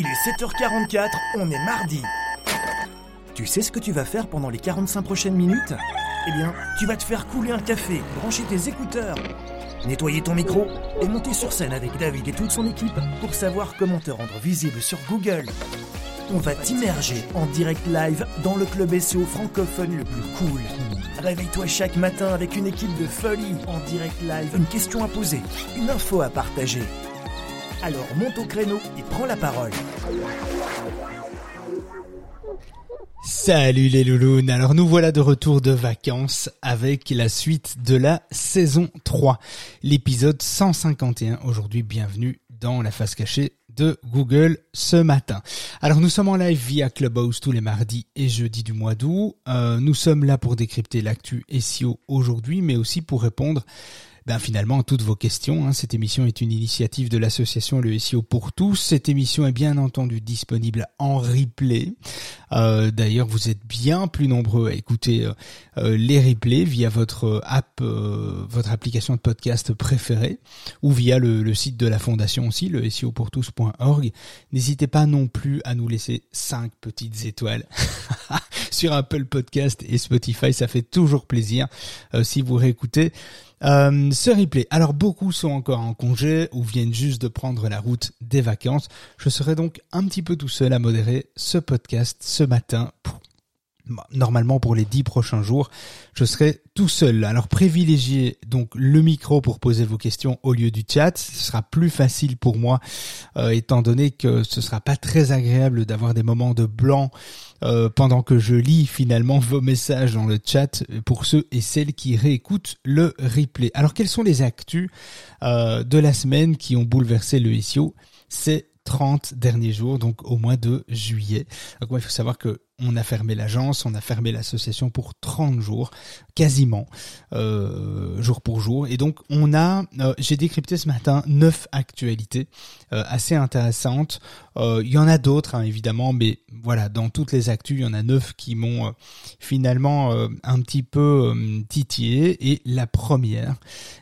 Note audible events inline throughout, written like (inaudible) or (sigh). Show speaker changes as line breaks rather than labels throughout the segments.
Il est 7h44, on est mardi. Tu sais ce que tu vas faire pendant les 45 prochaines minutes? Eh bien, tu vas te faire couler un café, brancher tes écouteurs, nettoyer ton micro et monter sur scène avec David et toute son équipe pour savoir comment te rendre visible sur Google. On va t'immerger en direct live dans le club SEO francophone le plus cool. Réveille-toi chaque matin avec une équipe de folie en direct live, une question à poser, une info à partager. Alors monte au créneau et prends la parole.
Salut les loulous, alors nous voilà de retour de vacances avec la suite de la saison 3, l'épisode 151. Aujourd'hui, bienvenue dans la face cachée de Google ce matin. Alors nous sommes en live via Clubhouse tous les mardis et jeudis du mois d'août. Euh, nous sommes là pour décrypter l'actu SEO aujourd'hui, mais aussi pour répondre ben finalement toutes vos questions. Hein. Cette émission est une initiative de l'association Le SEO pour tous. Cette émission est bien entendu disponible en replay. Euh, D'ailleurs, vous êtes bien plus nombreux à écouter euh, euh les replays via votre app, euh, votre application de podcast préférée, ou via le, le, site de la fondation aussi, le SEOpourtous.org. N'hésitez pas non plus à nous laisser cinq petites étoiles (laughs) sur Apple Podcast et Spotify. Ça fait toujours plaisir euh, si vous réécoutez. Euh, ce replay. Alors beaucoup sont encore en congé ou viennent juste de prendre la route des vacances. Je serai donc un petit peu tout seul à modérer ce podcast ce matin normalement pour les dix prochains jours, je serai tout seul. Alors privilégiez donc le micro pour poser vos questions au lieu du chat. Ce sera plus facile pour moi, euh, étant donné que ce sera pas très agréable d'avoir des moments de blanc euh, pendant que je lis finalement vos messages dans le chat pour ceux et celles qui réécoutent le replay. Alors quels sont les actus euh, de la semaine qui ont bouleversé le SEO C'est 30 derniers jours, donc au mois de juillet? Donc il faut savoir que on a fermé l'agence, on a fermé l'association pour 30 jours, quasiment, euh, jour pour jour. Et donc on a, euh, j'ai décrypté ce matin neuf actualités euh, assez intéressantes. Euh, il y en a d'autres hein, évidemment, mais voilà, dans toutes les actus, il y en a neuf qui m'ont euh, finalement euh, un petit peu titillé. Et la première,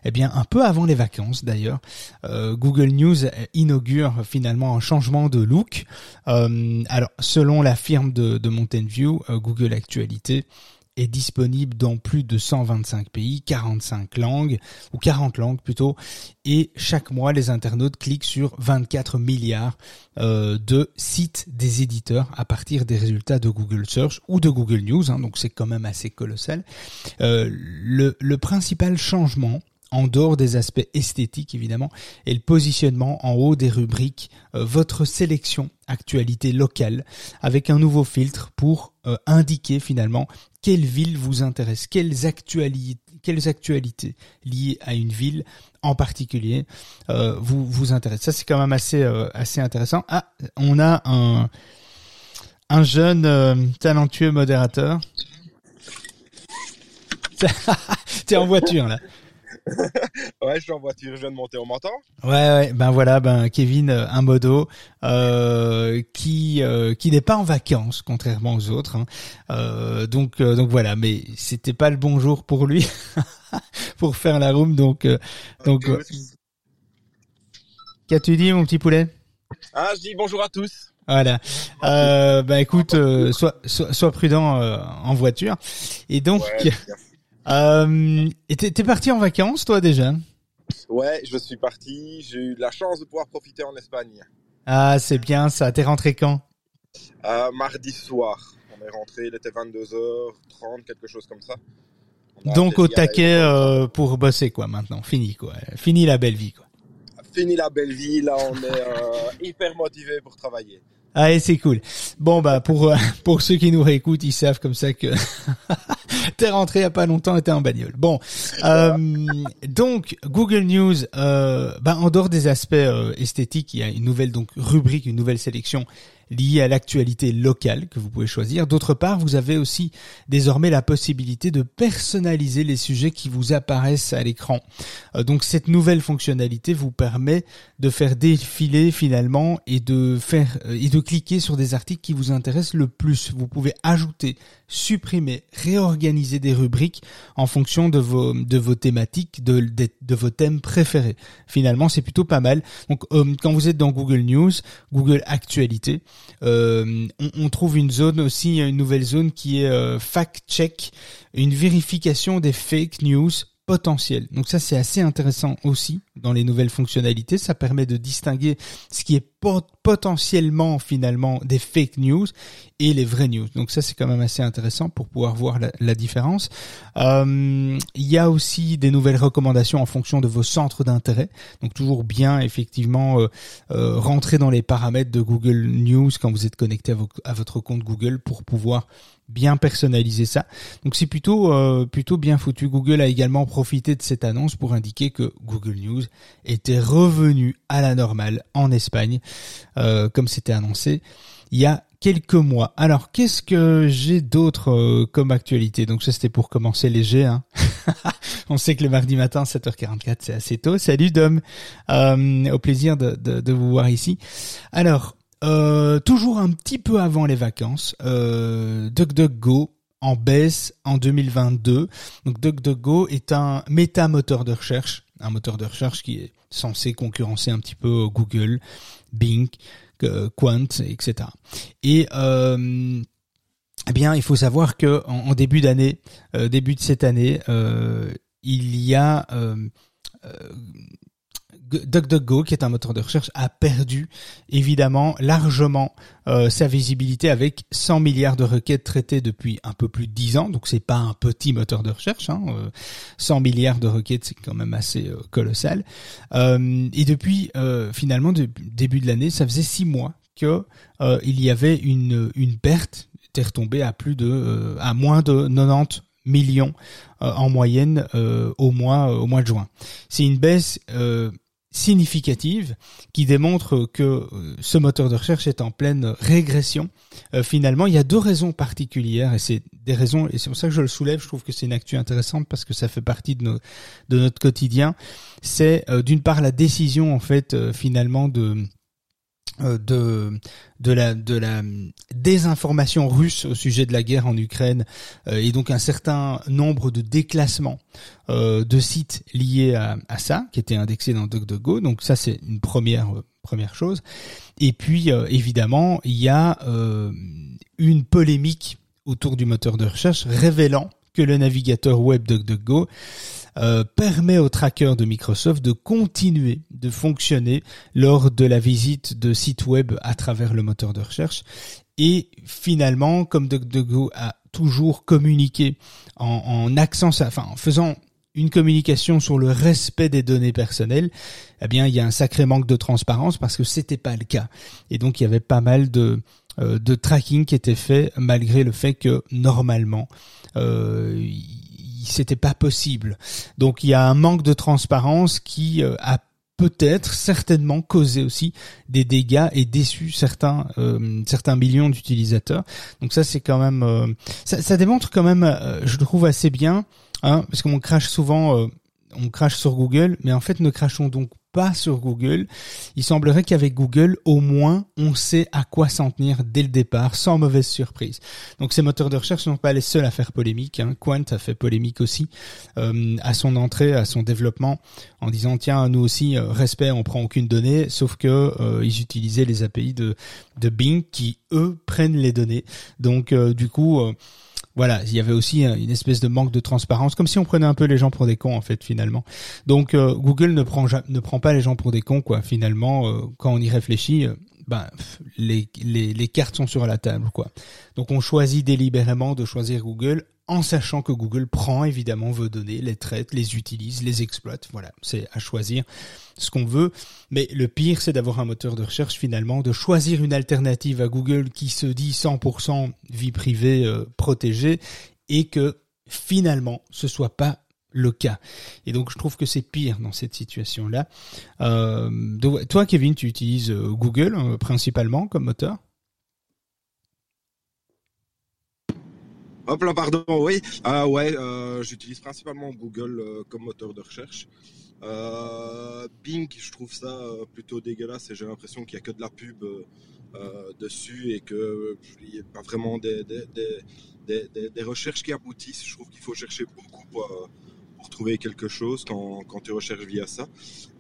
eh bien un peu avant les vacances d'ailleurs, Google News inaugure finalement un changement de look. alors selon la firme de, de mon Euh, Google Actualité est disponible dans plus de 125 pays, 45 langues, ou 40 langues plutôt, et chaque mois les internautes cliquent sur 24 milliards euh, de sites des éditeurs à partir des résultats de Google Search ou de Google News, hein, donc c'est quand même assez colossal. Euh, le principal changement en dehors des aspects esthétiques évidemment, et le positionnement en haut des rubriques, euh, votre sélection actualité locale, avec un nouveau filtre pour euh, indiquer finalement quelle ville vous intéresse, quelles actualités, liées à une ville en particulier euh, vous vous intéressent. Ça c'est quand même assez assez intéressant. Ah, on a un un jeune talentueux modérateur. (laughs) T'es en voiture là.
Ouais, je suis en voiture, je viens de monter, on m'entend
Ouais, ouais, ben voilà, ben Kevin, euh, un modo euh, qui euh, qui n'est pas en vacances, contrairement aux autres. Hein. Euh, donc euh, donc voilà, mais c'était pas le bon jour pour lui (laughs) pour faire la room, donc donc. Qu'as-tu dit, mon petit poulet?
Ah, je dis bonjour à tous.
Voilà. Euh, bah écoute, sois, sois, sois prudent en voiture. Et donc, ouais, euh, et t'es parti en vacances, toi, déjà
Ouais, je suis parti. J'ai eu la chance de pouvoir profiter en Espagne.
Ah, c'est bien ça. T'es rentré quand
euh, Mardi soir. On est rentré, il était 22h30, quelque chose comme ça.
Donc au taquet euh, pour bosser, quoi, maintenant. Fini, quoi. Fini la belle vie, quoi.
Fini la belle vie, là, on est euh, hyper motivé pour travailler.
Ah, c'est cool. Bon, bah, pour, euh, (laughs) pour ceux qui nous réécoutent, ils savent comme ça que (laughs) t'es rentré il y a pas longtemps et t'es en bagnole. Bon, euh, donc Google News, euh, bah, en dehors des aspects euh, esthétiques, il y a une nouvelle donc rubrique, une nouvelle sélection liées à l'actualité locale que vous pouvez choisir. D'autre part, vous avez aussi désormais la possibilité de personnaliser les sujets qui vous apparaissent à l'écran. Euh, donc cette nouvelle fonctionnalité vous permet de faire défiler finalement et de faire euh, et de cliquer sur des articles qui vous intéressent le plus. Vous pouvez ajouter, supprimer, réorganiser des rubriques en fonction de vos de vos thématiques, de, de, vos thèmes préférés. Finalement, c'est plutôt pas mal. Donc euh, quand vous êtes dans Google News, Google Actualité, on, on, trouve une zone aussi, une nouvelle zone qui est fact check, une vérification des fake news potentiel. Donc ça c'est assez intéressant aussi dans les nouvelles fonctionnalités. Ça permet de distinguer ce qui est potentiellement finalement des fake news et les vraies news. Donc ça c'est quand même assez intéressant pour pouvoir voir la, différence. Euh, il y a aussi des nouvelles recommandations en fonction de vos centres d'intérêt. Donc toujours bien effectivement euh, euh, rentrer dans les paramètres de Google News quand vous êtes connecté à, à votre compte Google pour pouvoir bien personnaliser ça. Donc c'est plutôt euh, plutôt bien foutu. Google a également profité de cette annonce pour indiquer que Google News était revenu à la normale en Espagne, euh, comme c'était annoncé il y a quelques mois. Alors qu'est-ce que j'ai d'autre euh, comme actualité? Donc ça c'était pour commencer léger. Hein. (laughs) On sait que le mardi matin 7h44 c'est assez tôt. Salut Dom, au plaisir de, de, de vous voir ici. Alors euh, toujours un petit peu avant les vacances, euh, DuckDuckGo en baisse en 2022. Donc DuckDuckGo est un méta moteur de recherche, un moteur de recherche qui est censé concurrencer un petit peu Google, Bing, euh, Quant, etc. Et euh, eh bien, il faut savoir que en, début d'année, euh, début de cette année, il y a DuckDuckGo, qui est un moteur de recherche, a perdu évidemment largement euh, sa visibilité avec 100 milliards de requêtes traitées depuis un peu plus de 10 ans. Donc c'est pas un petit moteur de recherche. Hein, 100 euh, milliards de requêtes, c'est quand même assez euh, colossal. et depuis finalement début de l'année, ça faisait 6 mois que il y avait une une perte était retombée à plus de à moins de 90 millions en moyenne au mois au mois de juin. C'est une baisse significative qui démontre que euh, ce moteur de recherche est en pleine régression. Euh, finalement, il y a deux raisons particulières et c'est des raisons et c'est pour ça que je le soulève. Je trouve que c'est une actu intéressante parce que ça fait partie de, nos, de notre quotidien. C'est euh, d'une part la décision en fait finalement de euh, de de la de la désinformation russe au sujet de la guerre en Ukraine euh, et donc un certain nombre de déclassements euh, de sites liés à, à, ça qui étaient indexés dans DuckDuckGo. Donc ça c'est une première première chose. Et puis évidemment il y a une polémique autour du moteur de recherche révélant que le navigateur web DuckDuckGo euh, permet aux trackers de Microsoft de continuer de fonctionner lors de la visite de sites web à travers le moteur de recherche. Et finalement, comme DuckDuckGo a toujours communiqué en, en accent, enfin en faisant une communication sur le respect des données personnelles, eh bien, il y a un sacré manque de transparence parce que c'était pas le cas. Et donc, il y avait pas mal de euh, de tracking qui était fait malgré le fait que normalement euh, c'était pas possible. Donc il y a un manque de transparence qui euh, a peut-être certainement causé aussi des dégâts et déçu certains euh, certains millions d'utilisateurs. Donc ça c'est quand même euh, ça, ça, démontre quand même je trouve assez bien hein, parce qu'on crache souvent on crache sur Google mais en fait ne crachons donc pas sur Google. Il semblerait qu'avec Google, au moins, on sait à quoi s'en tenir dès le départ, sans mauvaise surprise. Donc ces moteurs de recherche ne sont pas les seuls à faire polémique. Hein. Quant a fait polémique aussi euh, à son entrée, à son développement, en disant tiens, nous aussi, euh, respect, on prend aucune donnée, sauf que euh, ils utilisaient les API de, de Bing qui, eux, prennent les données. Donc du coup voilà, il y avait aussi une espèce de manque de transparence, comme si on prenait un peu les gens pour des cons en fait finalement. Donc euh, Google ne prend pas les gens pour des cons quoi. Finalement, euh, quand on y réfléchit, euh, ben les, les les cartes sont sur la table quoi. Donc on choisit délibérément de choisir Google en sachant que Google prend évidemment vos données, les traite, les utilise, les exploite. Voilà, c'est à choisir ce qu'on veut. Mais le pire, c'est d'avoir un moteur de recherche finalement, de choisir une alternative à Google qui se dit 100% vie privée euh, protégée et que finalement ce soit pas le cas. Et donc je trouve que c'est pire dans cette situation-là. Euh, toi, Kevin, tu utilises euh, Google principalement comme moteur?
Hop là, pardon, oui. Ah ouais, euh, j'utilise principalement Google euh, comme moteur de recherche. Euh, Bing, je trouve ça plutôt dégueulasse et j'ai l'impression qu'il n'y a que de la pub dessus et qu'il n'y a pas vraiment des, des, des recherches qui aboutissent. Je trouve qu'il faut chercher beaucoup pour, pour trouver quelque chose quand, quand tu recherches via ça.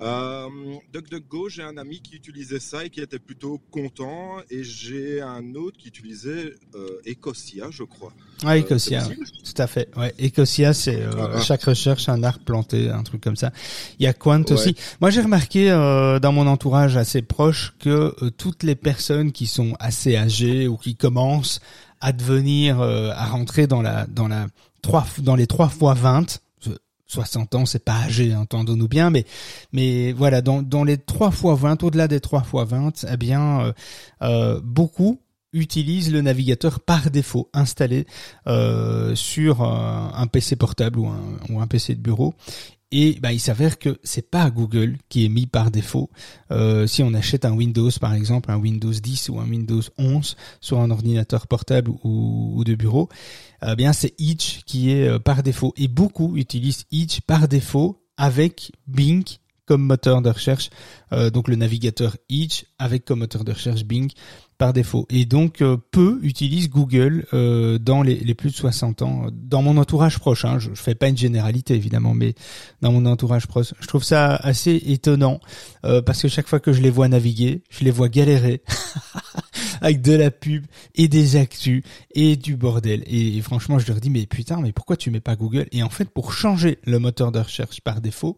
Euh, DuckDuckGo, j'ai un ami qui utilisait ça et qui était plutôt content. Et j'ai un autre qui utilisait euh, Ecosia, je crois.
Ouais, Ecosia, euh, tout à fait. Ouais, Ecosia, c'est euh, ah, ah. chaque recherche un arbre planté, un truc comme ça. Il y a Quant ouais. aussi. Moi, j'ai remarqué euh, dans mon entourage assez proche que toutes les personnes qui sont assez âgées ou qui commencent à devenir, à rentrer dans la dans la trois dans les trois fois 20 60 ans, c'est pas âgé, entendons-nous bien, mais mais voilà, dans, dans les 3 fois 20, au-delà des 3 fois 20, eh bien, euh, euh, beaucoup utilisent le navigateur par défaut installé euh, sur un, PC portable ou un, PC de bureau et bah, il s'avère que c'est pas Google qui est mis par défaut. Si on achète un Windows, par exemple, un Windows 10 ou un Windows 11 sur un ordinateur portable ou de bureau, eh bien c'est Edge qui est euh, par défaut. Et beaucoup utilisent Edge par défaut avec Bing comme moteur de recherche, euh, donc le navigateur Edge avec comme moteur de recherche Bing par défaut. Et donc euh, peu utilisent Google euh, dans les, les, plus de 60 ans. Dans mon entourage proche, hein, je, je fais pas une généralité évidemment, mais dans mon entourage proche, je trouve ça assez étonnant euh, parce que chaque fois que je les vois naviguer, je les vois galérer (laughs) avec de la pub et des actus et du bordel. Et, franchement, je leur dis mais putain, mais pourquoi tu mets pas Google? Et en fait, pour changer le moteur de recherche par défaut,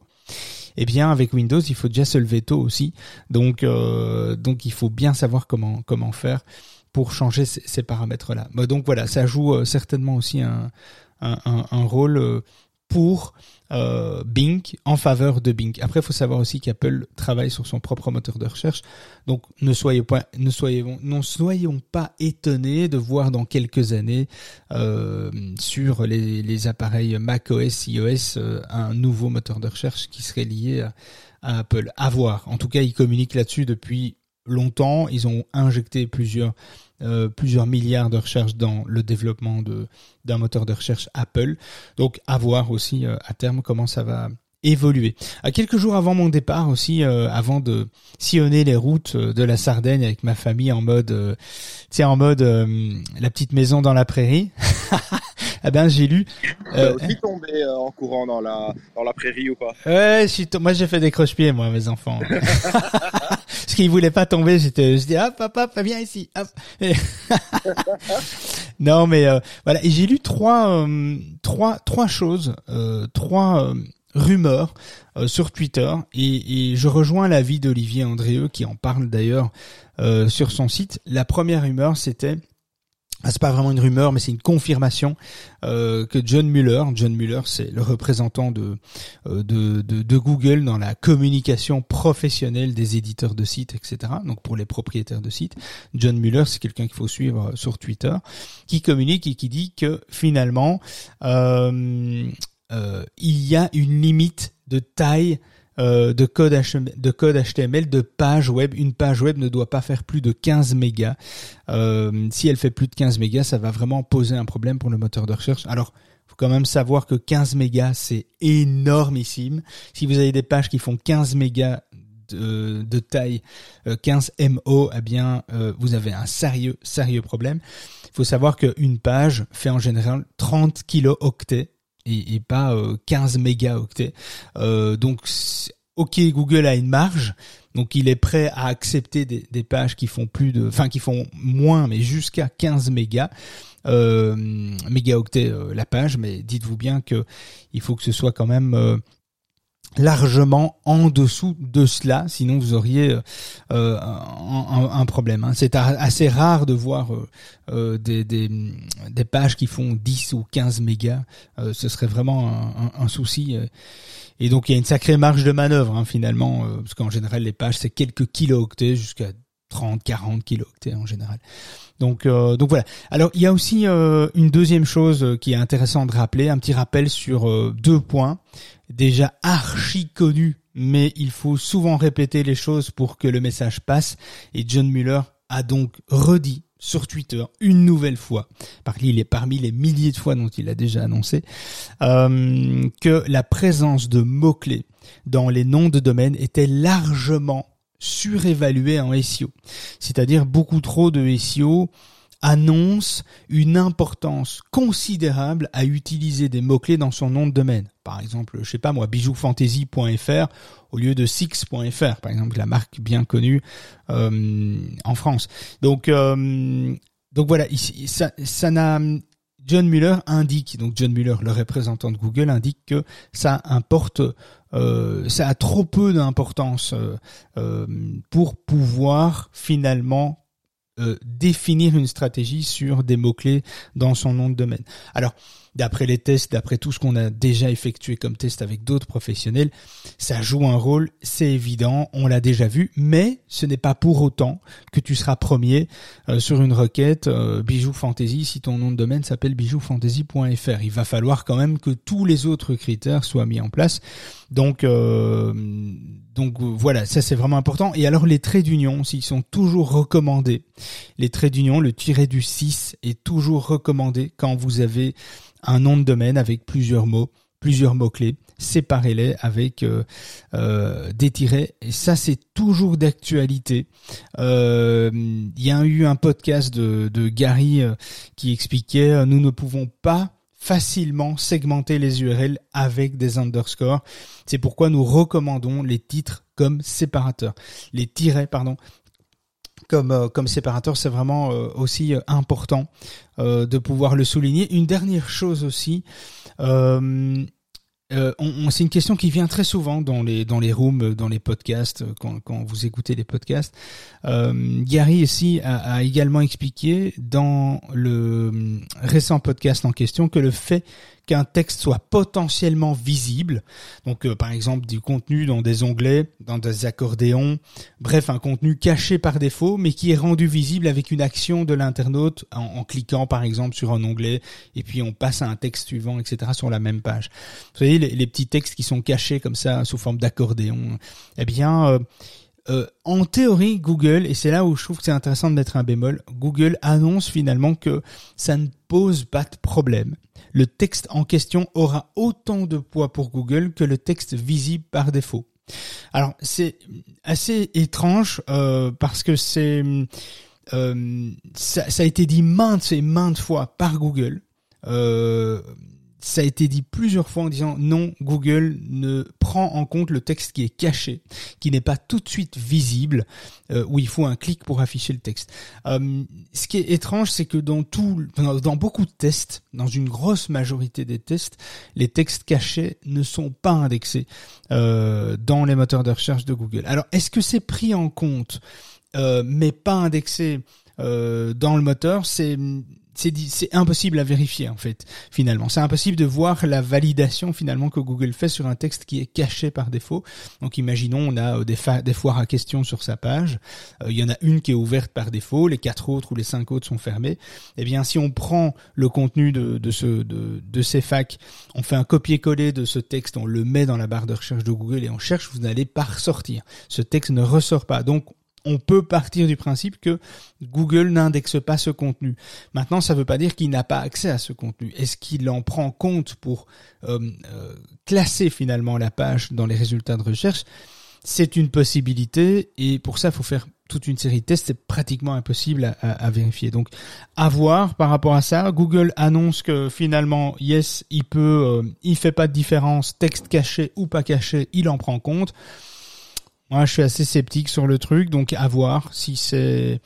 eh bien avec Windows, il faut déjà se lever tôt aussi. Donc euh, donc il faut bien savoir comment comment faire pour changer ces, ces paramètres là. Donc voilà, ça joue euh, certainement aussi un un, un, un rôle euh, pour euh, Bing en faveur de Bing. Après, il faut savoir aussi qu'Apple travaille sur son propre moteur de recherche. Donc, ne soyez pas, ne soyons, ne soyons pas étonnés de voir dans quelques années euh, sur les, les, appareils macOS, iOS, euh, un nouveau moteur de recherche qui serait lié à, à Apple. À voir. En tout cas, ils communiquent là-dessus depuis longtemps. Ils ont injecté plusieurs euh, plusieurs milliards de recherches dans le développement de d'un moteur de recherche Apple. Donc à voir aussi euh, à terme comment ça va évoluer. À quelques jours avant mon départ aussi, euh, avant de sillonner les routes de la Sardaigne avec ma famille en mode, euh, en mode la petite maison dans la prairie. (laughs) eh ben j'ai lu. (laughs)
Euh, aussi tombé en courant dans la dans la prairie ou pas?
Ouais, moi j'ai fait des croche-pieds moi mes enfants. (laughs) Parce qu'ils voulaient pas tomber, j'étais, je dis hop hop hop, viens ici, hop. (laughs) non mais euh, voilà, j'ai lu trois euh, trois trois choses, euh, trois rumeurs sur Twitter et, et, je rejoins l'avis d'Olivier Andréeux qui en parle d'ailleurs sur son site. La première rumeur c'était c'est pas vraiment une rumeur, mais c'est une confirmation euh, que John Mueller, John Mueller, c'est le représentant de, euh, de, de, Google dans la communication professionnelle des éditeurs de sites, etc. Donc pour les propriétaires de sites, John Mueller, c'est quelqu'un qu'il faut suivre sur Twitter, qui communique et qui dit que finalement euh, euh il y a une limite de taille euh, de code HTML, de page web. Une page web ne doit pas faire plus de 15 mégas. Euh, si elle fait plus de 15 mégas, ça va vraiment poser un problème pour le moteur de recherche. Alors, faut quand même savoir que 15 mégas, c'est énormissime. Si vous avez des pages qui font 15 mégas de, taille, 15 euh, MO, eh bien, vous avez un sérieux, sérieux problème. Il faut savoir qu'une page fait en général 30 kilooctets et, pas 15 euh, mégaoctets. Euh, donc ok, Google a une marge, donc il est prêt à accepter des, pages qui font plus de, enfin qui font moins, mais jusqu'à 15 mégas. Euh, mégaoctets la page, mais dites-vous bien que il faut que ce soit quand même largement en dessous de cela, sinon vous auriez euh, un, un, problème. Hein. C'est assez rare de voir euh, euh, des, des, des, pages qui font 10 ou 15 mégas. Euh, ce serait vraiment un, un, souci. Et donc il y a une sacrée marge de manœuvre hein, finalement, euh, parce qu'en général les pages c'est quelques kilooctets jusqu'à 30, 40 kilooctets en général. Donc, euh, donc voilà. Alors il y a aussi euh, une deuxième chose qui est intéressante de rappeler, un petit rappel sur euh, deux points déjà archi connus, mais il faut souvent répéter les choses pour que le message passe. Et John Mueller a donc redit sur Twitter une nouvelle fois, parmi les, parmi les milliers de fois dont il a déjà annoncé, euh, que la présence de mots-clés dans les noms de domaine était largement surévaluée en SEO. C'est-à-dire beaucoup trop de SEO annonce une importance considérable à utiliser des mots-clés dans son nom de domaine. Par exemple, je sais pas moi, bijoufantasy.fr au lieu de six.fr, par exemple, la marque bien connue euh, en France. Donc, euh, donc voilà, ici, ça, ça n'a John Muller indique, donc John Muller, le représentant de Google, indique que ça importe, euh, ça a trop peu d'importance pour pouvoir finalement euh, définir une stratégie sur des mots-clés dans son nom de domaine. Alors, d'après les tests, d'après tout ce qu'on a déjà effectué comme test avec d'autres professionnels, ça joue un rôle, c'est évident, on l'a déjà vu, mais ce n'est pas pour autant que tu seras premier euh, sur une requête euh, Bijou Fantasy si ton nom de domaine s'appelle bijoufantasy.fr. Il va falloir quand même que tous les autres critères soient mis en place. Donc, euh, donc voilà, ça c'est vraiment important. Et alors les traits d'union, s'ils sont toujours recommandés, les traits d'union, le tiré du 6 est toujours recommandé quand vous avez un nom de domaine avec plusieurs mots, plusieurs mots-clés, séparez-les avec euh, euh, des tirets. Et ça, c'est toujours d'actualité. Euh, il y a eu un podcast de, de Gary qui expliquait nous ne pouvons pas facilement segmenter les URL avec des underscores. C'est pourquoi nous recommandons les titres comme séparateurs. Les tirets, pardon, comme, euh, comme séparateur, c'est vraiment euh, aussi euh, important de pouvoir le souligner. Une dernière chose aussi, on, c'est une question qui vient très souvent dans les dans les rooms, dans les podcasts, quand, quand vous écoutez les podcasts. Euh, Gary ici a, a, également expliqué dans le récent podcast en question que le fait qu'un texte soit potentiellement visible. Donc euh, par exemple du contenu dans des onglets, dans des accordéons, bref un contenu caché par défaut mais qui est rendu visible avec une action de l'internaute en, cliquant par exemple sur un onglet et puis on passe à un texte suivant, etc. sur la même page. Les, petits textes qui sont cachés comme ça sous forme d'accordéon. Eh bien euh, euh, en théorie, Google, et c'est là où je trouve que c'est intéressant de mettre un bémol, Google annonce finalement que ça ne pose pas de problème. Le texte en question aura autant de poids pour Google que le texte visible par défaut. Alors c'est assez étrange euh, parce que c'est ça, a été dit maintes et maintes fois par Google. Ça a été dit plusieurs fois en disant non, Google ne prend en compte le texte qui est caché, qui n'est pas tout de suite visible, euh, où il faut un clic pour afficher le texte. Euh, ce qui est étrange, c'est que dans tout, dans beaucoup de tests, dans une grosse majorité des tests, les textes cachés ne sont pas indexés euh, dans les moteurs de recherche de Google. Alors, est-ce que c'est pris en compte, mais pas indexé dans le moteur? C'est c'est impossible à vérifier en fait finalement. C'est impossible de voir la validation finalement que Google fait sur un texte qui est caché par défaut. Donc imaginons on a euh, des, foires à questions sur sa page. Euh, il y en a une qui est ouverte par défaut les quatre autres ou les cinq autres sont fermées eh bien si on prend le contenu de, de ce de, de ces facs on fait un copier-coller de ce texte on le met dans la barre de recherche de Google et on cherche vous n'allez pas ressortir. Ce texte ne ressort pas. Donc on peut partir du principe que Google n'indexe pas ce contenu. Maintenant, ça ne veut pas dire qu'il n'a pas accès à ce contenu. Est-ce qu'il en prend compte pour euh, euh, classer finalement la page dans les résultats de recherche? C'est une possibilité et pour ça, il faut faire toute une série de tests. C'est pratiquement impossible à, vérifier. Donc, à voir par rapport à ça. Google annonce que finalement, yes, il peut, euh, il fait pas de différence, texte caché ou pas caché, il en prend compte. Moi, je suis assez sceptique sur le truc, donc à voir si c'est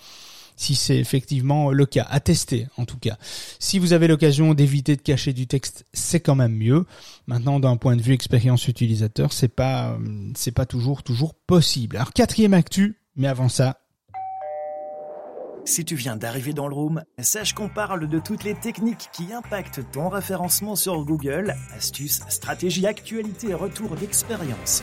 si c'est effectivement le cas, à tester en tout cas. Si vous avez l'occasion d'éviter de cacher du texte, c'est quand même mieux. Maintenant, d'un point de vue expérience utilisateur, c'est pas c'est pas toujours toujours possible. Alors quatrième actu, mais avant ça,
si tu viens d'arriver dans le room, sache qu'on parle de toutes les techniques qui impactent ton référencement sur Google, astuces, stratégies, actualités et retours d'expérience.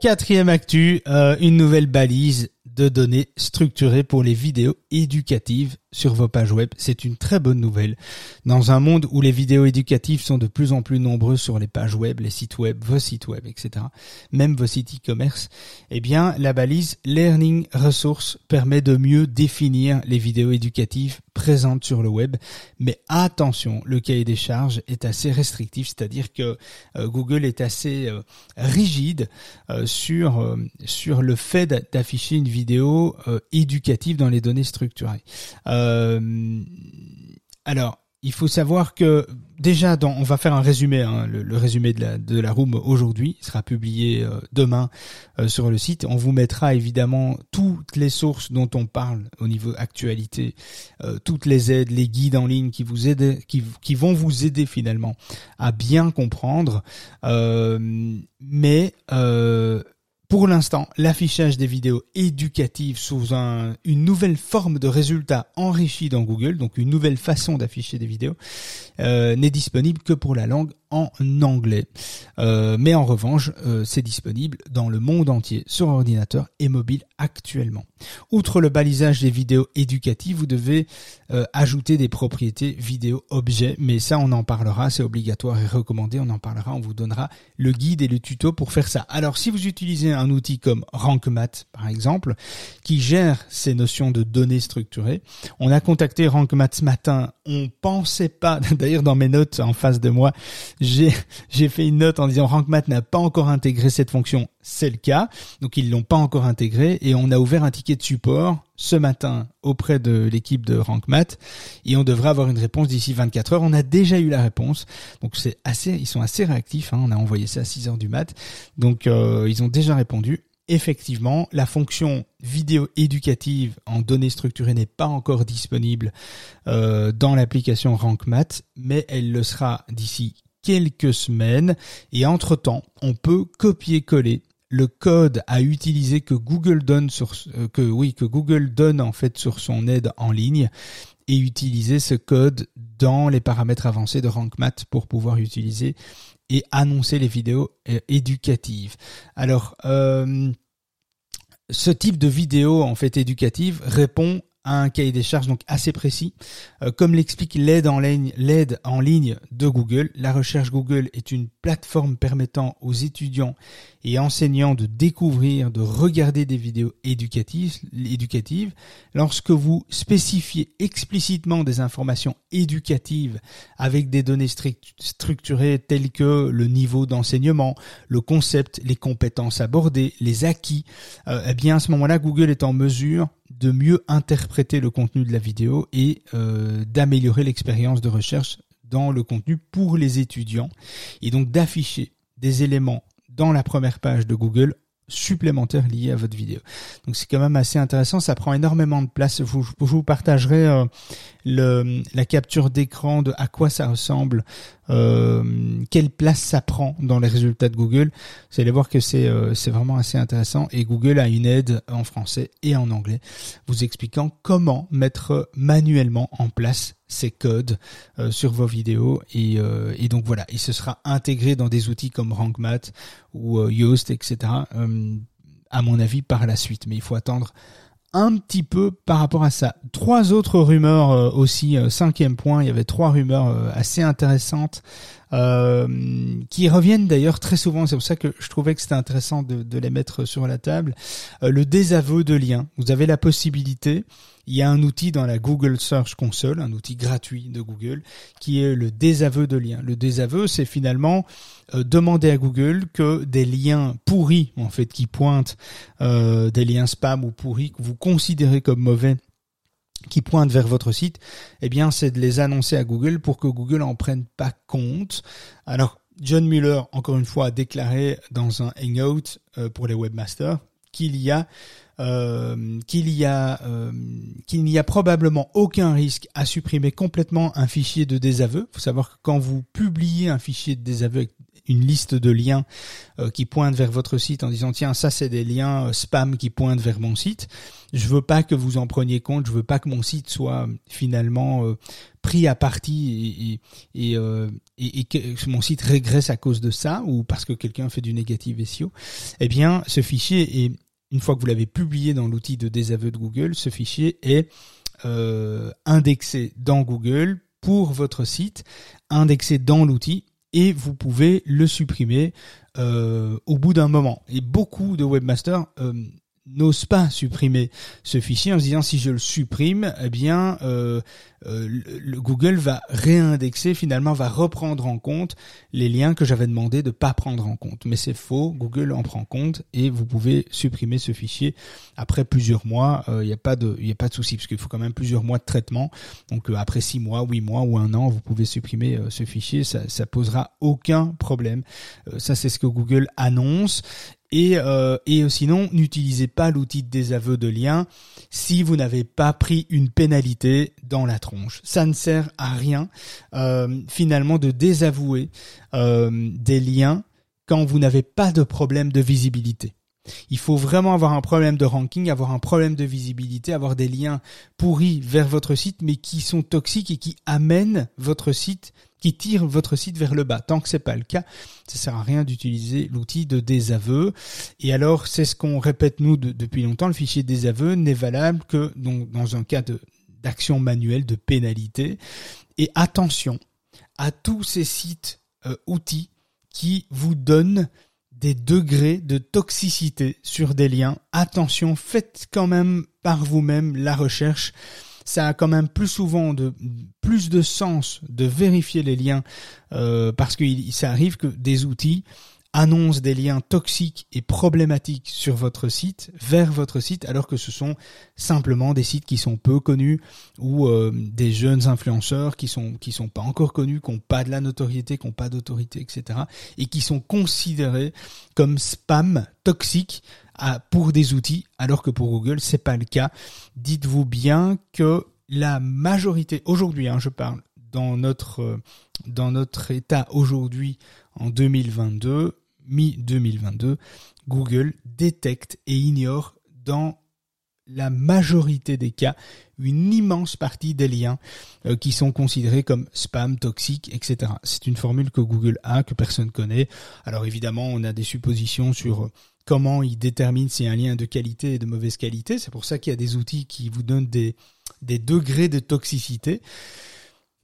Quatrième actu, euh, une nouvelle balise de données structurées pour les vidéos éducatives sur vos pages web. C'est une très bonne nouvelle. Dans un monde où les vidéos éducatives sont de plus en plus nombreuses sur les pages web, les sites web, vos sites web, etc., même vos sites e-commerce, eh bien, la balise Learning Resource permet de mieux définir les vidéos éducatives présentes sur le web. Mais attention, le cahier des charges est assez restrictif, c'est-à-dire que euh, Google est assez euh, rigide euh, sur, le fait d'afficher une vidéo éducative dans les données structurées. Alors, il faut savoir que déjà, on va faire un résumé, hein, le, résumé de la, de room aujourd'hui sera publié euh, demain euh, sur le site. On vous mettra évidemment toutes les sources dont on parle au niveau actualité, toutes les aides, les guides en ligne qui, qui vont vous aider finalement à bien comprendre. mais pour l'instant, l'affichage des vidéos éducatives sous un, une nouvelle forme de résultat enrichi dans Google, donc une nouvelle façon d'afficher des vidéos, euh, n'est disponible que pour la langue en anglais. Euh, mais en revanche, euh, c'est disponible dans le monde entier sur ordinateur et mobile actuellement. Outre le balisage des vidéos éducatives, vous devez euh, ajouter des propriétés vidéo objets, mais ça on en parlera, c'est obligatoire et recommandé, on en parlera, on vous donnera le guide et le tuto pour faire ça. Alors si vous utilisez un outil comme RankMath par exemple, qui gère ces notions de données structurées, on a contacté RankMath ce matin, on pensait pas, (laughs) d'ailleurs dans mes notes en face de moi, j'ai fait une note en disant RankMath n'a pas encore intégré cette fonction. C'est le cas. Donc ils l'ont pas encore intégré et on a ouvert un ticket de support ce matin auprès de l'équipe de RankMath et on devrait avoir une réponse d'ici 24 heures. On a déjà eu la réponse. Donc c'est assez ils sont assez réactifs hein. On a envoyé ça à 6 heures du mat. Donc euh, ils ont déjà répondu effectivement, la fonction vidéo éducative en données structurées n'est pas encore disponible euh, dans l'application RankMath, mais elle le sera d'ici quelques semaines et entre-temps, on peut copier-coller le code à utiliser que Google donne sur euh, Google donne en fait sur son aide en ligne et utiliser ce code dans les paramètres avancés de RankMath pour pouvoir utiliser et annoncer les vidéos euh, éducatives. Alors euh, ce type de vidéo en fait éducative répond un cahier des charges donc assez précis. Euh, comme l'explique l'aide en ligne, l'aide en ligne de Google, la recherche Google est une plateforme permettant aux étudiants et enseignants de découvrir, de regarder des vidéos éducatives, éducatives. Lorsque vous spécifiez explicitement des informations éducatives avec des données structurées telles que le niveau d'enseignement, le concept, les compétences abordées, les acquis, euh, eh bien à ce moment-là, Google est en mesure de mieux interpréter le contenu de la vidéo et euh, d'améliorer l'expérience de recherche dans le contenu pour les étudiants et donc d'afficher des éléments dans la première page de Google supplémentaires liés à votre vidéo. Donc c'est quand même assez intéressant, ça prend énormément de place. Je vous, partagerai euh, la capture d'écran de à quoi ça ressemble, euh, quelle place ça prend dans les résultats de Google? Vous allez voir que c'est euh, c'est vraiment assez intéressant et Google a une aide en français et en anglais vous expliquant comment mettre manuellement en place ces codes euh, sur vos vidéos et, euh, et, donc voilà et ce sera intégré dans des outils comme RankMath ou Yoast etc à mon avis par la suite mais il faut attendre un petit peu par rapport à ça. Trois autres rumeurs euh, aussi, euh, cinquième point, il y avait trois rumeurs euh, assez intéressantes qui reviennent d'ailleurs très souvent, c'est pour ça que je trouvais que c'était intéressant de, les mettre sur la table. le désaveu de liens. Vous avez la possibilité il y a un outil dans la Google Search Console, un outil gratuit de Google, qui est le désaveu de liens. Le désaveu, c'est finalement euh, demander à Google que des liens pourris, en fait, qui pointent euh, des liens spam ou pourris que vous considérez comme mauvais, qui pointent vers votre site, eh bien, c'est de les annoncer à Google pour que Google en prenne pas compte. Alors, John Mueller, encore une fois, a déclaré dans un Hangout euh, pour les webmasters qu'il y a euh, qu'il y a euh, qu'il n'y a probablement aucun risque à supprimer complètement un fichier de désaveu. Il faut savoir que quand vous publiez un fichier de désaveu avec une liste de liens euh, qui pointent vers votre site en disant tiens ça c'est des liens spam qui pointent vers mon site. Je veux pas que vous en preniez compte. Je veux pas que mon site soit finalement pris à partie et, et, et, et, que mon site régresse à cause de ça ou parce que quelqu'un fait du négatif SEO. Eh bien ce fichier est une fois que vous l'avez publié dans l'outil de désaveu de Google, ce fichier est euh, indexé dans Google pour votre site, indexé dans l'outil et vous pouvez le supprimer euh, au bout d'un moment. Et beaucoup de webmasters euh, n'ose pas supprimer ce fichier en se disant si je le supprime, eh bien euh, euh, le, Google va réindexer finalement va reprendre en compte les liens que j'avais demandé de pas prendre en compte. Mais c'est faux, Google en prend compte et vous pouvez supprimer ce fichier après plusieurs mois. Il euh, n'y a pas de il a pas de souci parce qu'il faut quand même plusieurs mois de traitement. Donc après six mois, huit mois ou un an, vous pouvez supprimer ce fichier. Ça ça posera aucun problème. ça c'est ce que Google annonce et, euh, et sinon, n'utilisez pas l'outil de désaveu de lien si vous n'avez pas pris une pénalité dans la tronche. Ça ne sert à rien euh, finalement de désavouer euh, des liens quand vous n'avez pas de problème de visibilité. Il faut vraiment avoir un problème de ranking, avoir un problème de visibilité, avoir des liens pourris vers votre site, mais qui sont toxiques et qui amènent votre site tire votre site vers le bas. Tant que c'est pas le cas, ça sert à rien d'utiliser l'outil de désaveu. Et alors, c'est ce qu'on répète nous depuis longtemps, le fichier désaveu n'est valable que dans un cas d'action manuelle, de pénalité. Et attention à tous ces sites euh, outils qui vous donnent des degrés de toxicité sur des liens. Attention, faites quand même par vous-même la recherche ça a quand même plus souvent de plus de sens de vérifier les liens euh, parce que ça arrive que des outils annoncent des liens toxiques et problématiques sur votre site vers votre site alors que ce sont simplement des sites qui sont peu connus ou euh, des jeunes influenceurs qui sont qui sont pas encore connus, qui n'ont pas de la notoriété, qui n'ont pas d'autorité, etc. et qui sont considérés comme spam toxique pour des outils, alors que pour Google, c'est pas le cas. Dites-vous bien que la majorité, aujourd'hui, hein, je parle, dans notre, euh, dans notre état aujourd'hui, en 2022, mi-2022, Google détecte et ignore dans la majorité des cas une immense partie des liens euh, qui sont considérés comme spam, toxiques, etc. C'est une formule que Google a, que personne connaît. Alors évidemment, on a des suppositions sur comment il détermine si un lien de qualité et de mauvaise qualité. C'est pour ça qu'il y a des outils qui vous donnent des, des degrés de toxicité.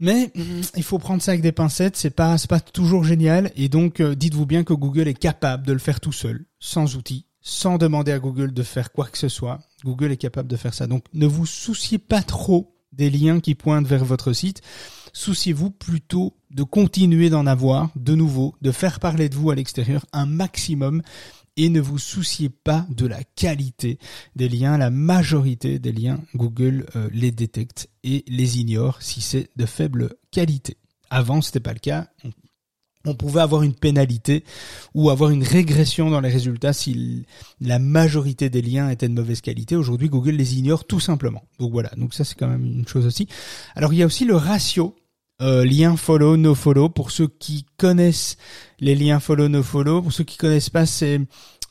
Mais mm, il faut prendre ça avec des pincettes, c'est pas c'est pas toujours génial et donc euh, dites-vous bien que Google est capable de le faire tout seul, sans outils, sans demander à Google de faire quoi que ce soit. Google est capable de faire ça. Donc ne vous souciez pas trop des liens qui pointent vers votre site. Souciez-vous plutôt de continuer d'en avoir de nouveau, de faire parler de vous à l'extérieur un maximum et ne vous souciez pas de la qualité des liens. La majorité des liens, Google euh, les détecte et les ignore si c'est de faible qualité. Avant, c'était pas le cas. On, pouvait avoir une pénalité ou avoir une régression dans les résultats si la majorité des liens étaient de mauvaise qualité. Aujourd'hui, Google les ignore tout simplement. Donc voilà. Donc ça, c'est quand même une chose aussi. Alors, il y a aussi le ratio euh, lien follow, no follow. Pour ceux qui connaissent les liens follow, no follow, pour ceux qui connaissent pas, c'est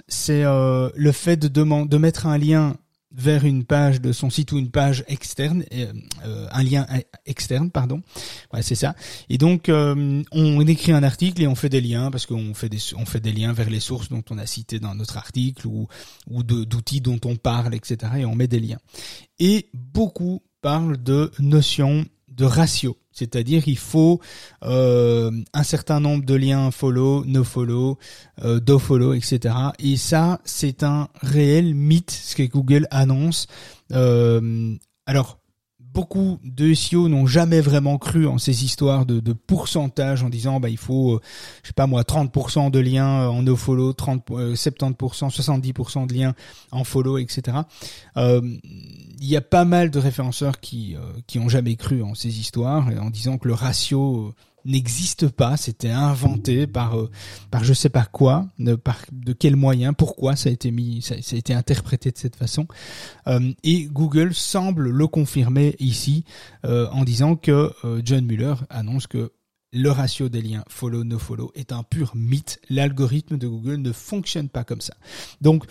c'est euh, le fait de demander de mettre un lien vers une page de son site ou une page externe, euh, un lien externe, pardon. Ouais, c'est ça. Et donc on écrit un article et on fait des liens parce qu'on fait des on fait des liens vers les sources dont on a cité dans notre article ou ou d'outils dont on parle, etc. Et on met des liens. Et beaucoup parlent de notions ratio. C'est-à-dire il faut euh, un certain nombre de liens follow, no follow, euh, do follow, etc. Et ça, c'est un réel mythe, ce que Google annonce. Euh, alors, beaucoup de SEO n'ont jamais vraiment cru en ces histoires de, pourcentage en disant bah il faut euh, je sais pas moi 30% de liens en no follow 30 70% 70% de liens en follow etc euh, il y a pas mal de référenceurs qui euh, qui ont jamais cru en ces histoires en disant que le ratio n'existe pas, c'était inventé par euh, par je sais pas quoi, de, par de quel moyen, pourquoi ça a été mis, ça, a été interprété de cette façon. Euh, et Google semble le confirmer ici euh, en disant que John Mueller annonce que le ratio des liens follow no follow est un pur mythe. L'algorithme de Google ne fonctionne pas comme ça. Donc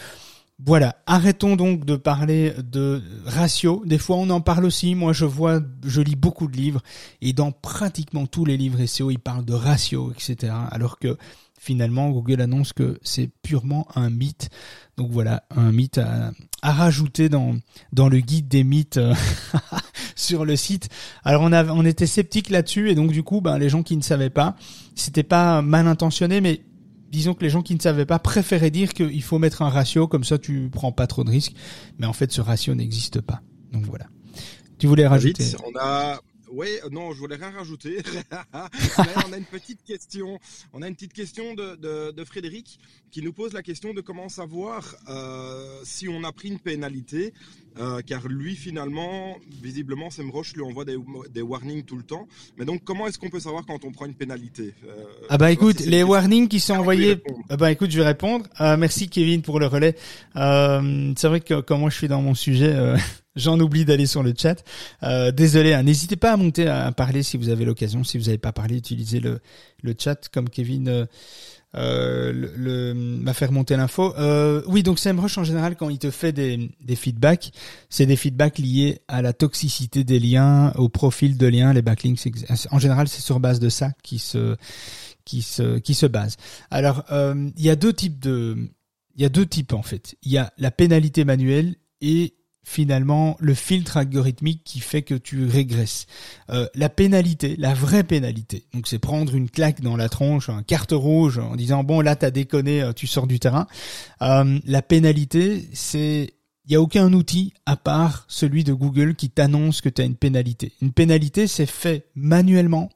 voilà, arrêtons donc de parler de ratio. Des fois, on en parle aussi. Moi, je vois, je lis beaucoup de livres et dans pratiquement tous les livres SEO, ils parlent de ratio, etc. Alors que finalement, Google annonce que c'est purement un mythe. Donc voilà, un mythe à, rajouter dans le guide des mythes euh, (laughs) sur le site. Alors on a, on était sceptique là-dessus et donc du coup, ben les gens qui ne savaient pas, c'était pas mal intentionné, mais disons que les gens qui ne savaient pas préféraient dire qu'il faut mettre un ratio, comme ça tu prends pas trop de risques. Mais en fait, ce ratio n'existe pas. Donc voilà. Tu voulais rajouter?
On a oui, non, je voulais rien rajouter. (laughs) on a une petite question. On a une petite question de, de, Frédéric qui nous pose la question de comment savoir euh, si on a pris une pénalité, euh, car lui finalement, visiblement, Semrush lui envoie des, des warnings tout le temps. Mais donc, comment est-ce qu'on peut savoir quand on prend une pénalité
euh, Ah bah écoute, les warnings qui sont envoyés. Ah bah écoute, je vais répondre. merci Kevin pour le relais. C'est vrai que quand moi je suis dans mon sujet. (laughs) J'en oublie d'aller sur le chat. Euh, désolé, hein. n'hésitez pas à monter à parler si vous avez l'occasion. Si vous n'avez pas parlé, utilisez le, le chat comme Kevin euh, euh le, m'a fait remonter l'info. Euh, oui, donc SEMrush en général quand il te fait des, des feedbacks, c'est des feedbacks liés à la toxicité des liens, au profil de liens, les backlinks. En général, c'est sur base de ça qui se qui se qui se base. Alors, euh, il y a deux types de il y a deux types en fait. Il y a la pénalité manuelle et finalement le filtre algorithmique qui fait que tu régresses. Euh, la pénalité, la vraie pénalité, donc c'est prendre une claque dans la tronche, un carte rouge en disant bon là t'as déconné, euh, tu sors du terrain. Euh, la pénalité, c'est il y a aucun outil à part celui de Google qui t'annonce que tu as une pénalité. Une pénalité, c'est fait manuellement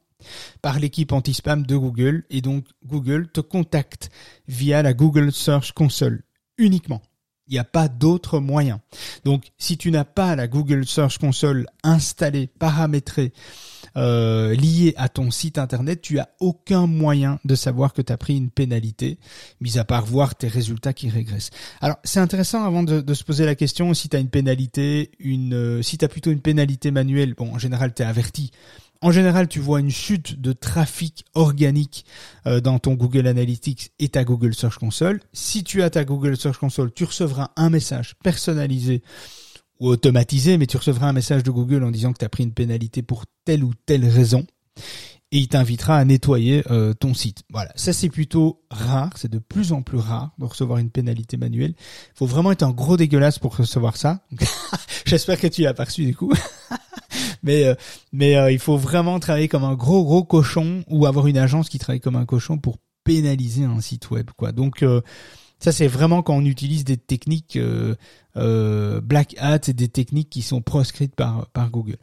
par l'équipe anti-spam de Google et donc Google te contacte via la Google Search Console uniquement. Il n'y a pas d'autre moyen. Donc, si tu n'as pas la Google Search Console installée, paramétrée, euh, liée à ton site internet, tu as aucun moyen de savoir que tu as pris une pénalité, mis à part voir tes résultats qui régressent. Alors, c'est intéressant avant de, se poser la question si tu as une pénalité, une, euh, si tu as plutôt une pénalité manuelle. Bon, en général, tu es averti en général, tu vois une chute de trafic organique euh, dans ton Google Analytics et ta Google Search Console. Si tu as ta Google Search Console, tu recevras un message personnalisé ou automatisé, mais tu recevras un message de Google en disant que tu as pris une pénalité pour telle ou telle raison. Et il t'invitera à nettoyer euh, ton site. Voilà, ça c'est plutôt rare, c'est de plus en plus rare de recevoir une pénalité manuelle. Il faut vraiment être un gros dégueulasse pour recevoir ça. (laughs) J'espère que tu l'as pas reçu du coup. (laughs) mais euh, mais euh, il faut vraiment travailler comme un gros gros cochon ou avoir une agence qui travaille comme un cochon pour pénaliser un site web quoi. Donc euh, ça c'est vraiment quand on utilise des techniques black hat et des techniques qui sont proscrites par par Google.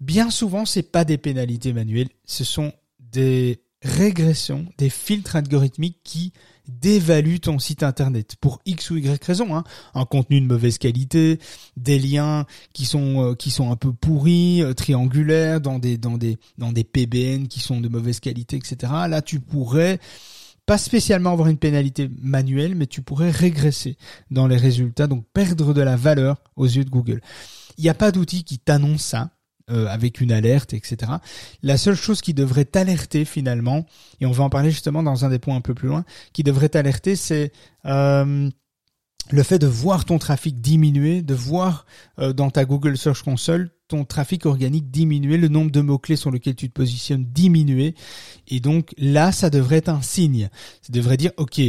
Bien souvent c'est pas des pénalités manuelles, ce sont des régressions, des filtres algorithmiques qui dévalue ton site internet pour X ou Y raison, hein. un contenu de mauvaise qualité, des liens qui sont euh, qui sont un peu pourris, euh, triangulaires, dans des dans des dans des PBN qui sont de mauvaise qualité, etc. Là, tu pourrais pas spécialement avoir une pénalité manuelle, mais tu pourrais régresser dans les résultats, donc perdre de la valeur aux yeux de Google. Il n'y a pas d'outil qui t'annonce ça. Euh, avec une alerte, etc. La seule chose qui devrait t'alerter finalement, et on va en parler justement dans un des points un peu plus loin, qui devrait t'alerter, c'est euh, le fait de voir ton trafic diminuer, de voir euh, dans ta Google Search Console ton trafic organique diminuer, le nombre de mots-clés sur lesquels tu te positionnes diminuer. Et donc là, ça devrait être un signe. Ça devrait dire, OK,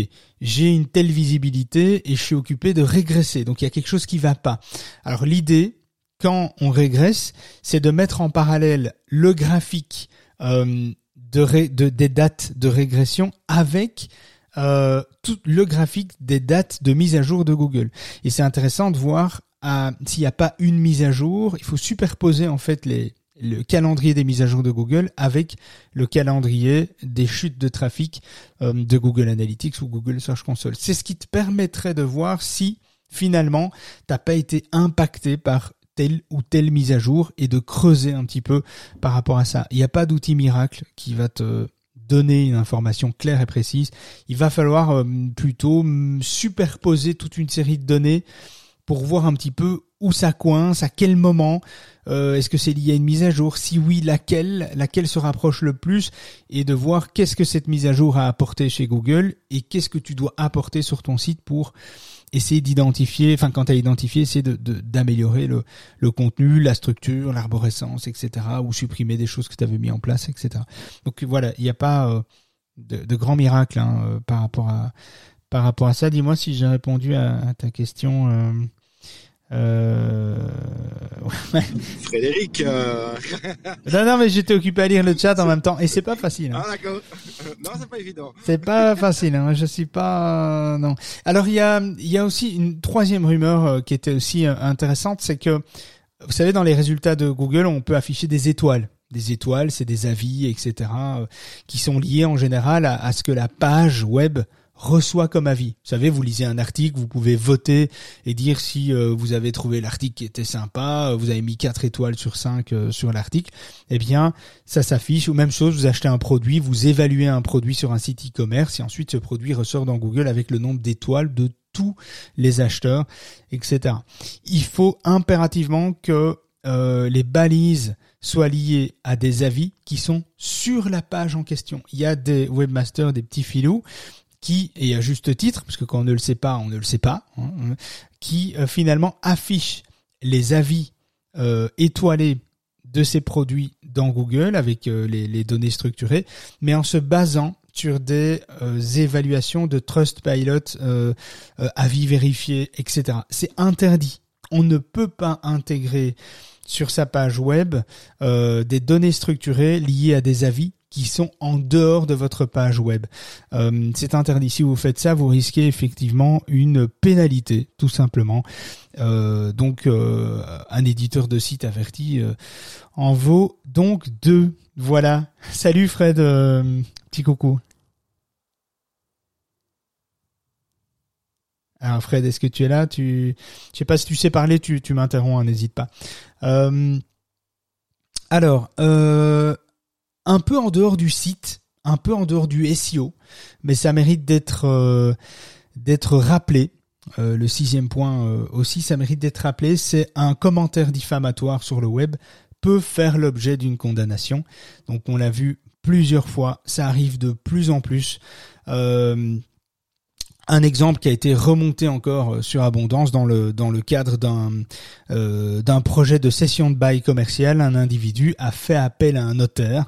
j'ai une telle visibilité et je suis occupé de régresser. Donc il y a quelque chose qui va pas. Alors l'idée, quand on régresse, c'est de mettre en parallèle le graphique euh, de, des dates de régression avec euh, tout le graphique des dates de mise à jour de Google. Et c'est intéressant de voir euh, s'il n'y a pas une mise à jour, il faut superposer en fait le calendrier des mises à jour de Google avec le calendrier des chutes de trafic de Google Analytics ou Google Search Console. C'est ce qui te permettrait de voir si finalement t'as pas été impacté par telle ou telle mise à jour et de creuser un petit peu par rapport à ça. Il n'y a pas d'outil miracle qui va te donner une information claire et précise. Il va falloir euh, plutôt superposer toute une série de données pour voir un petit peu où ça coince, à quel moment, euh, est-ce que c'est lié à une mise à jour, si oui, laquelle, laquelle se rapproche le plus, et de voir qu'est-ce que cette mise à jour a apporté chez Google et qu'est-ce que tu dois apporter sur ton site pour essayer d'identifier, enfin quand as identifié, essayer d'améliorer le, contenu, la structure, l'arborescence, etc. ou supprimer des choses que tu avais mis en place, etc. Donc voilà, il n'y a pas euh, de, grands miracles hein, euh, par rapport à par rapport à ça. Dis-moi si j'ai répondu à, à, ta question. Euh,
euh... Frédéric. Euh... (laughs)
non, non, mais j'étais occupé à lire le chat en même temps et c'est pas facile.
Hein. Ah d'accord. (laughs) Non, c'est pas évident.
C'est pas facile. Hein. Je suis pas. Non. Alors il y a, il y a aussi une troisième rumeur euh, qui était aussi euh, intéressante, c'est que vous savez dans les résultats de Google, on peut afficher des étoiles. Des étoiles, c'est des avis, etc., qui sont liés en général à, à ce que la page web reçoit comme avis. Vous savez, vous lisez un article, vous pouvez voter et dire si euh, vous avez trouvé l'article qui était sympa, euh, vous avez mis 4 étoiles sur 5 euh, sur l'article, eh bien, ça s'affiche. Ou même chose, vous achetez un produit, vous évaluez un produit sur un site e-commerce et ensuite ce produit ressort dans Google avec le nombre d'étoiles de tous les acheteurs, etc. Il faut impérativement que les balises soient liées à des avis qui sont sur la page en question. Il y a des webmasters, des petits filous qui, et à juste titre, parce que quand on ne le sait pas, on ne le sait pas, hein, hein, qui euh, finalement affiche les avis euh, étoilés de ces produits dans Google avec euh, les, données structurées, mais en se basant sur des évaluations de Trustpilot, avis vérifiés, etc. C'est interdit. On ne peut pas intégrer sur sa page web des données structurées liées à des avis qui sont en dehors de votre page web. Euh, c'est interdit. Si vous faites ça, vous risquez effectivement une pénalité, tout simplement. Euh, donc, euh, un éditeur de site averti en vaut donc deux. Voilà. Salut Fred, petit coucou. Alors Fred, est-ce que tu es là? Tu, je sais pas si tu sais parler, tu, tu m'interromps, hein, n'hésite pas. alors, euh, un peu en dehors du site, un peu en dehors du SEO, mais ça mérite d'être euh, rappelé. Euh, le sixième point euh, aussi, ça mérite d'être rappelé, c'est un commentaire diffamatoire sur le web peut faire l'objet d'une condamnation. Donc on l'a vu plusieurs fois, ça arrive de plus en plus. Un exemple qui a été remonté encore sur Abondance dans le dans le cadre d'un d'un projet de cession de bail commercial, un individu a fait appel à un notaire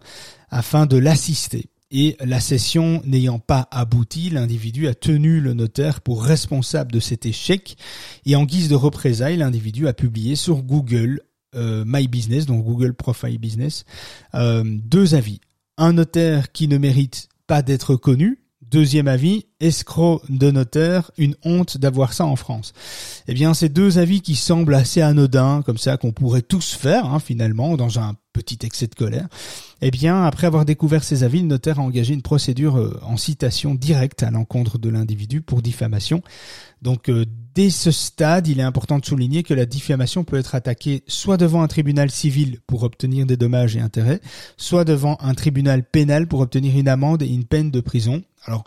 afin de l'assister. Et la session n'ayant pas abouti, l'individu a tenu le notaire pour responsable de cet échec. Et en guise de représailles, l'individu a publié sur Google euh, My Business, donc Google Profile Business, euh, deux avis. Un notaire qui ne mérite pas d'être connu. Deuxième avis, escroc de notaire, une honte d'avoir ça en France. Eh bien, ces deux avis qui semblent assez anodins, comme ça, qu'on pourrait tous faire, hein, finalement, dans un petit excès de colère. Eh bien, après avoir découvert ces avis, le notaire a engagé une procédure euh, en citation directe à l'encontre de l'individu pour diffamation. Donc, euh, dès ce stade, il est important de souligner que la diffamation peut être attaquée soit devant un tribunal civil pour obtenir des dommages et intérêts, soit devant un tribunal pénal pour obtenir une amende et une peine de prison. Alors,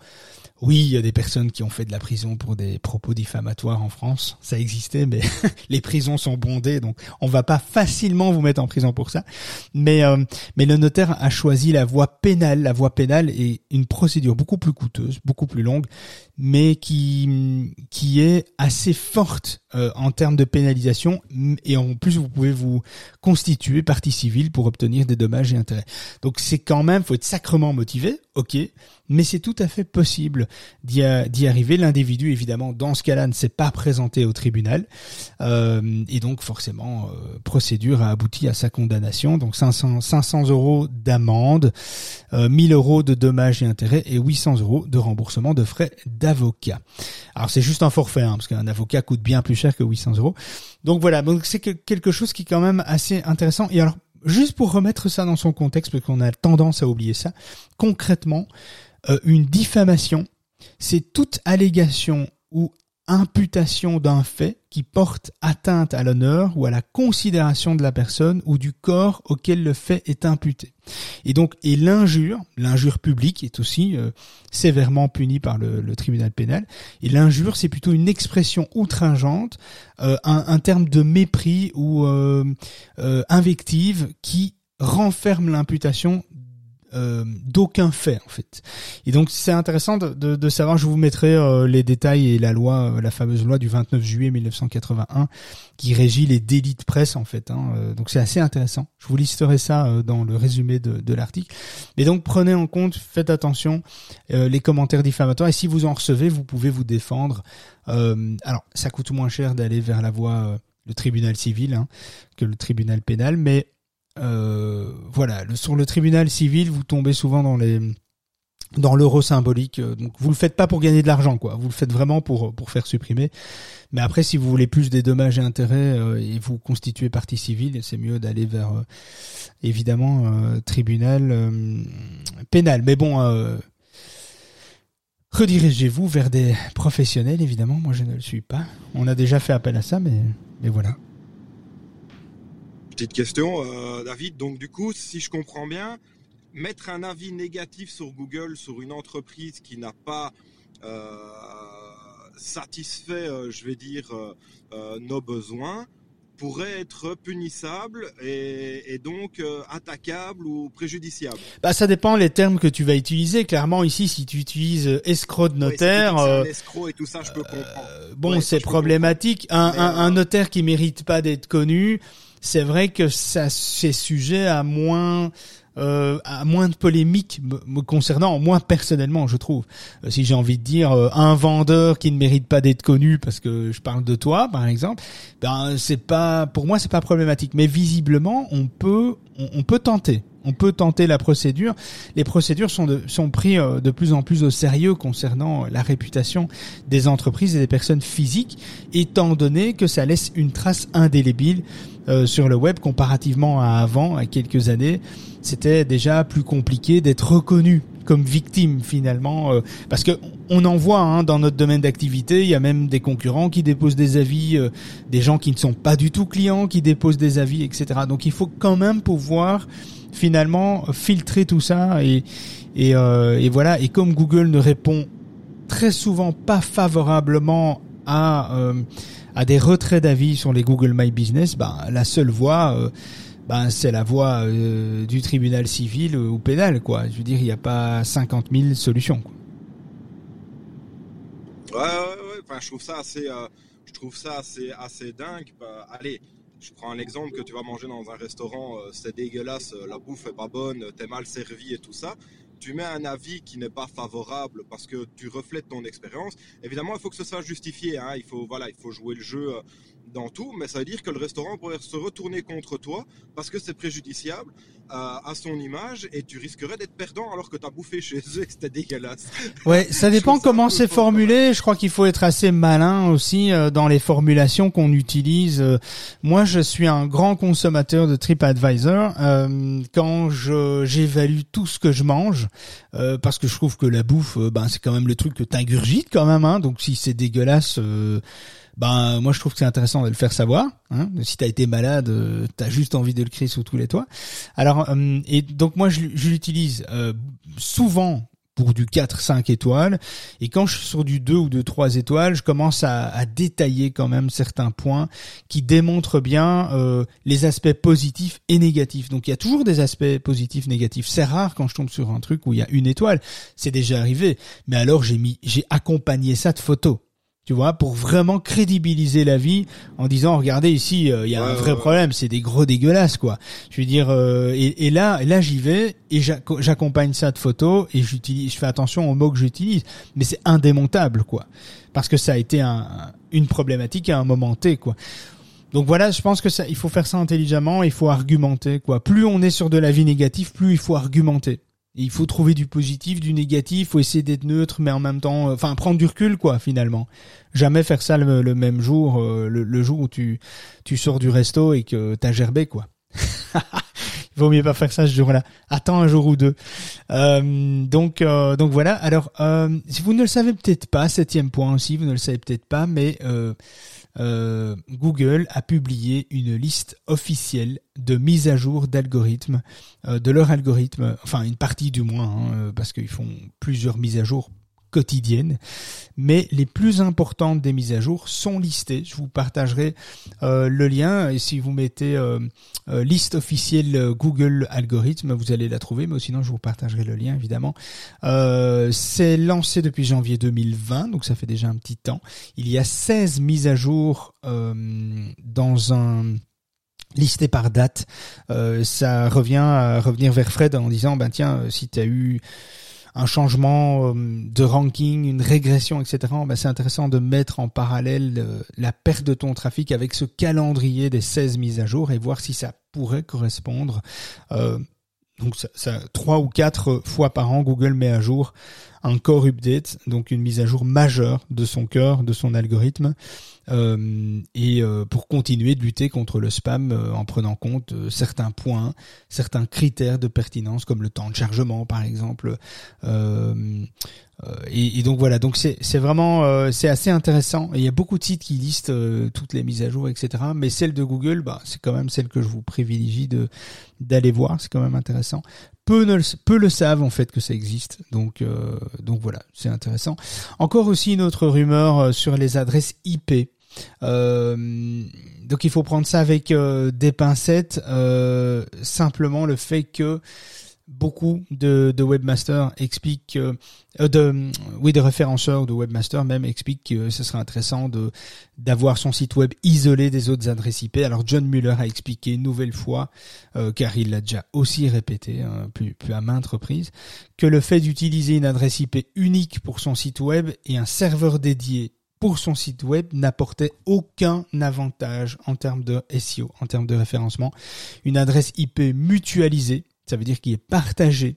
oui, il y a des personnes qui ont fait de la prison pour des propos diffamatoires en France. Ça existait, mais (laughs) les prisons sont bondées, donc on va pas facilement vous mettre en prison pour ça. Mais euh, mais le notaire a choisi la voie pénale. La voie pénale est une procédure beaucoup plus coûteuse, beaucoup plus longue, mais qui qui est assez forte euh, en termes de pénalisation. Et en plus, vous pouvez vous constituer partie civile pour obtenir des dommages et intérêts. Donc c'est quand même, faut être sacrement motivé, ok, mais c'est tout à fait possible d'y arriver. L'individu, évidemment, dans ce cas-là, ne s'est pas présenté au tribunal, euh, et donc forcément, euh, procédure a abouti à sa condamnation. Donc 500, 500 euros d'amende, euh, 1000 euros de dommages et intérêts, et 800 euros de remboursement de frais Alors c'est juste un forfait, hein, parce qu'un avocat coûte bien plus cher que 800 euros. Donc voilà, donc c'est quelque chose qui est quand même assez intéressant. Et alors juste pour remettre ça dans son contexte, parce qu'on a tendance à oublier ça, concrètement, euh, une diffamation, c'est toute allégation ou imputation d'un fait qui porte atteinte à l'honneur ou à la considération de la personne ou du corps auquel le fait est imputé. Et donc, et l'injure, l'injure publique est aussi euh, sévèrement punie par le, tribunal pénal. Et l'injure, c'est plutôt une expression outrageante, euh, un, terme de mépris ou euh, invective qui renferme l'imputation euh, d'aucun fait en fait. Et donc c'est intéressant de, de, savoir, je vous mettrai euh, les détails et la loi, euh, la fameuse loi du 29 juillet 1981 qui régit les délits de presse en fait. Hein. donc c'est assez intéressant. Je vous listerai ça dans le résumé de, de l'article. Mais donc prenez en compte, faites attention les commentaires diffamatoires et si vous en recevez, vous pouvez vous défendre. alors ça coûte moins cher d'aller vers la voie le tribunal civil hein, que le tribunal pénal, mais euh, voilà, sur le tribunal civil, vous tombez souvent dans les dans l'euro symbolique. Euh, donc vous le faites pas pour gagner de l'argent, quoi. Vous le faites vraiment pour pour faire supprimer. Mais après, si vous voulez plus des dommages et intérêts euh, et vous constituez partie civile, c'est mieux d'aller vers évidemment tribunal pénal. Mais bon. Redirigez-vous vers des professionnels, évidemment. Moi, je ne le suis pas. On a déjà fait appel à ça, mais, mais voilà
petite question, euh, David. Donc, du coup, si je comprends bien, mettre un avis négatif sur Google sur une entreprise qui n'a pas euh, satisfait, euh, je vais dire, nos besoins, pourrait être punissable et, donc attaquable ou préjudiciable
Bah ça dépend les termes que tu vas utiliser. Clairement ici, si tu utilises escroc de notaire,
escroc et tout ça, je peux comprendre.
bon, c'est problématique. Un, un, notaire qui mérite pas d'être connu, c'est vrai que ça c'est sujet à moins euh, à moins de polémiques me, concernant, moi personnellement, je trouve. Euh, si j'ai envie de dire euh, un vendeur qui ne mérite pas d'être connu parce que je parle de toi, par exemple, ben c'est pas pour moi c'est pas problématique. Mais visiblement, on peut on, peut tenter. On peut tenter la procédure. Les procédures sont, de, sont prises de plus en plus au sérieux concernant la réputation des entreprises et des personnes physiques, étant donné que ça laisse une trace indélébile euh, sur le web comparativement à avant, à quelques années. C'était déjà plus compliqué d'être reconnu comme victime finalement, euh, parce que on en voit hein, dans notre domaine d'activité, il y a même des concurrents qui déposent des avis, euh, des gens qui ne sont pas du tout clients qui déposent des avis, etc. Donc il faut quand même pouvoir finalement filtrer tout ça et et, voilà. Et comme Google ne répond très souvent pas favorablement à à des retraits d'avis sur les Google My Business, bah, la seule voie, euh, bah, c'est la voie euh, du tribunal civil ou pénal, quoi. Je veux dire, il n'y a pas 50 000 solutions.
Ouais, ouais, ouais. Enfin, je trouve ça assez, euh, je trouve ça assez dingue. Bah, allez, je prends un exemple que tu vas manger dans un restaurant, c'est dégueulasse, la bouffe est pas bonne, t'es mal servi et tout ça tu mets un avis qui n'est pas favorable parce que tu reflètes ton expérience, évidemment, il faut que ce soit justifié. Hein. Il faut voilà, il faut jouer le jeu euh, dans tout, mais ça veut dire que le restaurant pourrait se retourner contre toi parce que c'est préjudiciable euh, à son image et tu risquerais d'être perdant alors que tu as bouffé chez eux et que c'était dégueulasse.
Ouais, ça dépend comment c'est formulé. Je crois qu'il faut être assez malin aussi euh, dans les formulations qu'on utilise. Euh, moi, je suis un grand consommateur de TripAdvisor. quand je j'évalue tout ce que je mange, parce que je trouve que la bouffe, ben c'est quand même le truc que t'ingurgites quand même. Hein, donc si c'est dégueulasse ben moi je trouve que c'est intéressant de le faire savoir. Hein. Si t'as été malade, euh, t'as juste envie de le crier sous tous les toits. Alors euh, et donc moi je, l'utilise euh, souvent pour du 4-5 étoiles. Et quand je suis sur du 2 ou de 3 étoiles, je commence à, à, détailler quand même certains points qui démontrent bien euh, les aspects positifs et négatifs. Donc il y a toujours des aspects positifs, négatifs. C'est rare quand je tombe sur un truc où il y a une étoile. C'est déjà arrivé. Mais alors j'ai mis, j'ai accompagné ça de photos tu vois, pour vraiment crédibiliser la vie en disant regardez ici euh, il y a un vrai problème, c'est des gros dégueulasses quoi. Je veux dire euh, et, et, là là j'y vais et j'accompagne ça de photos et j'utilise je fais attention aux mots que j'utilise, mais c'est indémontable quoi. Parce que ça a été un, une problématique à un moment T quoi. Donc voilà, je pense que ça il faut faire ça intelligemment, il faut argumenter quoi. Plus on est sur de la vie négative, plus il faut argumenter il faut trouver du positif, du négatif, faut essayer d'être neutre, mais en même temps, euh, enfin prendre du recul quoi finalement. Jamais faire ça le, même jour, euh, le, jour où tu tu sors du resto et que t'as gerbé quoi. (laughs) Il vaut mieux pas faire ça ce jour-là. Attends un jour ou deux. Euh, donc donc voilà. Alors si vous ne le savez peut-être pas, septième point aussi, vous ne le savez peut-être pas, mais euh, Google a publié une liste officielle de mise à jour d'algorithmes, euh, de leur algorithme, enfin une partie du moins, hein, parce qu'ils font plusieurs mises à jour quotidienne, mais les plus importantes des mises à jour sont listées. Je vous partagerai euh, le lien et si vous mettez euh, euh, liste officielle Google algorithme, vous allez la trouver, mais sinon je vous partagerai le lien évidemment. c'est lancé depuis janvier 2020, donc ça fait déjà un petit temps. Il y a 16 mises à jour dans un listé par date. ça revient à revenir vers Fred en disant, ben tiens, si tu as eu un changement euh, de ranking, une régression, etc. Ben, c'est intéressant de mettre en parallèle euh, la perte de ton trafic avec ce calendrier des 16 mises à jour et voir si ça pourrait correspondre. Euh, donc trois ou quatre fois par an, Google met à jour un core update, donc une mise à jour majeure de son cœur, de son algorithme, euh, et euh, pour continuer de lutter contre le spam euh, en prenant compte certains points, certains critères de pertinence comme le temps de chargement par exemple. Et, et, donc voilà, donc c'est vraiment c'est assez intéressant. Il y a beaucoup de sites qui listent toutes les mises à jour, etc. Mais celle de Google, bah c'est quand même celle que je vous privilégie de d'aller voir. C'est quand même intéressant peu, ne, peu le savent en fait que ça existe. Donc, euh, donc voilà, c'est intéressant. Encore aussi une autre rumeur euh, sur les adresses IP. Euh, donc il faut prendre ça avec des pincettes. simplement le fait que beaucoup de, de webmasters expliquent, euh, de, oui, des référenceurs de webmasters même expliquent que ce serait intéressant de d'avoir son site web isolé des autres adresses IP. Alors John Muller a expliqué une nouvelle fois, euh, car il l'a déjà aussi répété, hein, plus à maintes reprises, que le fait d'utiliser une adresse IP unique pour son site web et un serveur dédié pour son site web n'apportait aucun avantage en termes de SEO, en termes de référencement. Une adresse IP mutualisée ça veut dire qu'il est partagé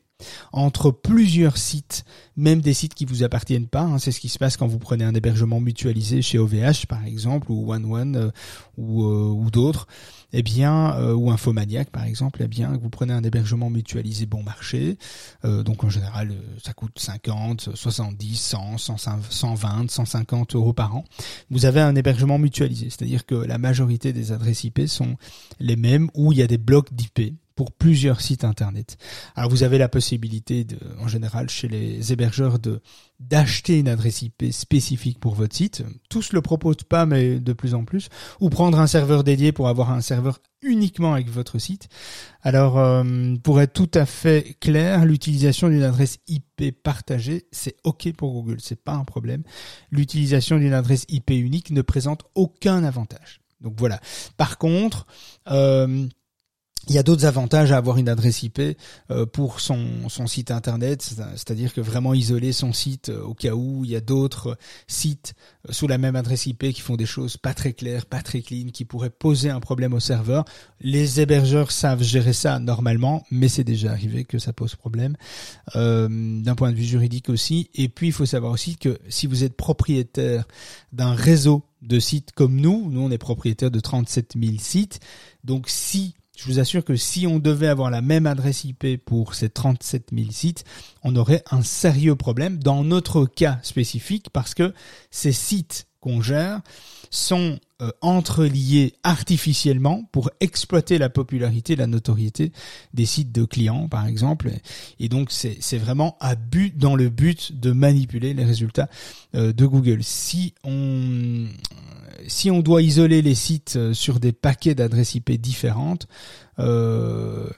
entre plusieurs sites, même des sites qui vous appartiennent pas. Hein. C'est ce qui se passe quand vous prenez un hébergement mutualisé chez OVH par exemple ou OneOne euh, ou, euh, ou d'autres. Eh euh, ou Infomaniac par exemple, eh bien, vous prenez un hébergement mutualisé bon marché, donc en général ça coûte 50, 70, 100, 120, 150 euros par an. Vous avez un hébergement mutualisé, c'est-à-dire que la majorité des adresses IP sont les mêmes où il y a des blocs d'IP pour plusieurs sites internet. Alors vous avez la possibilité de, en général chez les hébergeurs de d'acheter une adresse IP spécifique pour votre site. Tous le proposent pas, mais de plus en plus. Ou prendre un serveur dédié pour avoir un serveur uniquement avec votre site. Alors, euh, pour être tout à fait clair, l'utilisation d'une adresse IP partagée, c'est OK pour Google, c'est pas un problème. L'utilisation d'une adresse IP unique ne présente aucun avantage. Donc voilà. Par contre, euh, il y a d'autres avantages à avoir une adresse IP euh, pour son, son site internet, c'est-à-dire que vraiment isoler son site euh, au cas où il y a d'autres sites euh, sous la même adresse IP qui font des choses pas très claires, pas très clean, qui pourraient poser un problème au serveur. Les hébergeurs savent gérer ça normalement, mais c'est déjà arrivé que ça pose problème d'un point de vue juridique aussi. Et puis il faut savoir aussi que si vous êtes propriétaire d'un réseau de sites comme nous, nous on est propriétaire de 37 000 sites, donc si je vous assure que si on devait avoir la même adresse IP pour ces 37 000 sites, on aurait un sérieux problème dans notre cas spécifique parce que ces sites qu'on gère sont euh, entreliés artificiellement pour exploiter la popularité, la notoriété des sites de clients, par exemple. Et donc, c'est vraiment à but, dans le but de manipuler les résultats euh, de Google. Si on si on doit isoler les sites euh, sur des paquets d'adresses IP différentes, euh,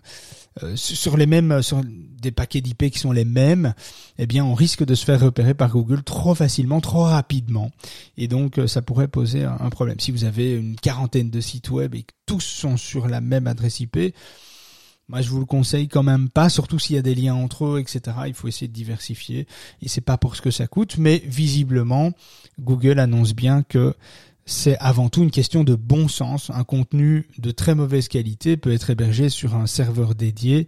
sur les mêmes, sur des paquets d'IP qui sont les mêmes, eh bien, on risque de se faire repérer par Google trop facilement, trop rapidement, et donc ça pourrait poser un problème. Si vous avez une quarantaine de sites web et que tous sont sur la même adresse IP, moi, je vous le conseille quand même pas, surtout s'il y a des liens entre eux, etc. Il faut essayer de diversifier. Et c'est pas pour ce que ça coûte, mais visiblement, Google annonce bien que c'est avant tout une question de bon sens. Un contenu de très mauvaise qualité peut être hébergé sur un serveur dédié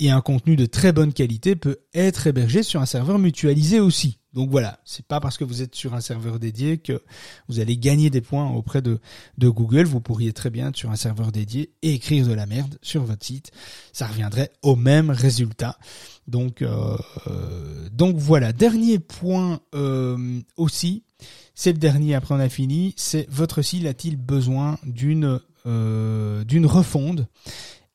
et un contenu de très bonne qualité peut être hébergé sur un serveur mutualisé aussi. Donc voilà, c'est pas parce que vous êtes sur un serveur dédié que vous allez gagner des points auprès de, Google. Vous pourriez très bien être sur un serveur dédié et écrire de la merde sur votre site. Ça reviendrait au même résultat. Donc, euh, donc voilà. Dernier point euh, aussi, c'est le dernier, après on a fini, c'est votre site a-t-il besoin d'une euh, d'une refonde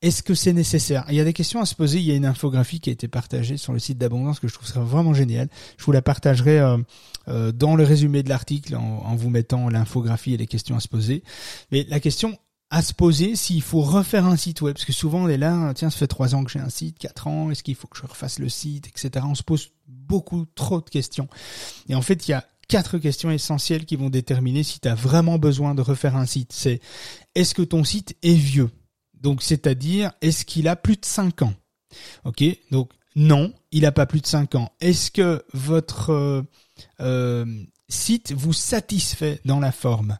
est-ce que c'est nécessaire? Il y a des questions à se poser. Il y a une infographie qui a été partagée sur le site d'Abondance que je trouve vraiment géniale. Je vous la partagerai euh, euh, dans le résumé de l'article en, vous mettant l'infographie et les questions à se poser. Mais la question à se poser s'il faut refaire un site web, parce que souvent on est là, tiens, ça fait trois ans que j'ai un site, quatre ans, est-ce qu'il faut que je refasse le site, etc. On se pose beaucoup trop de questions. Et en fait, il y a quatre questions essentielles qui vont déterminer si tu as vraiment besoin de refaire un site. C'est est-ce que ton site est vieux? Donc, c'est-à-dire, est-ce qu'il a plus de 5 ans? Ok, donc non, il n'a pas plus de 5 ans. Est-ce que votre euh, euh, site vous satisfait dans la forme?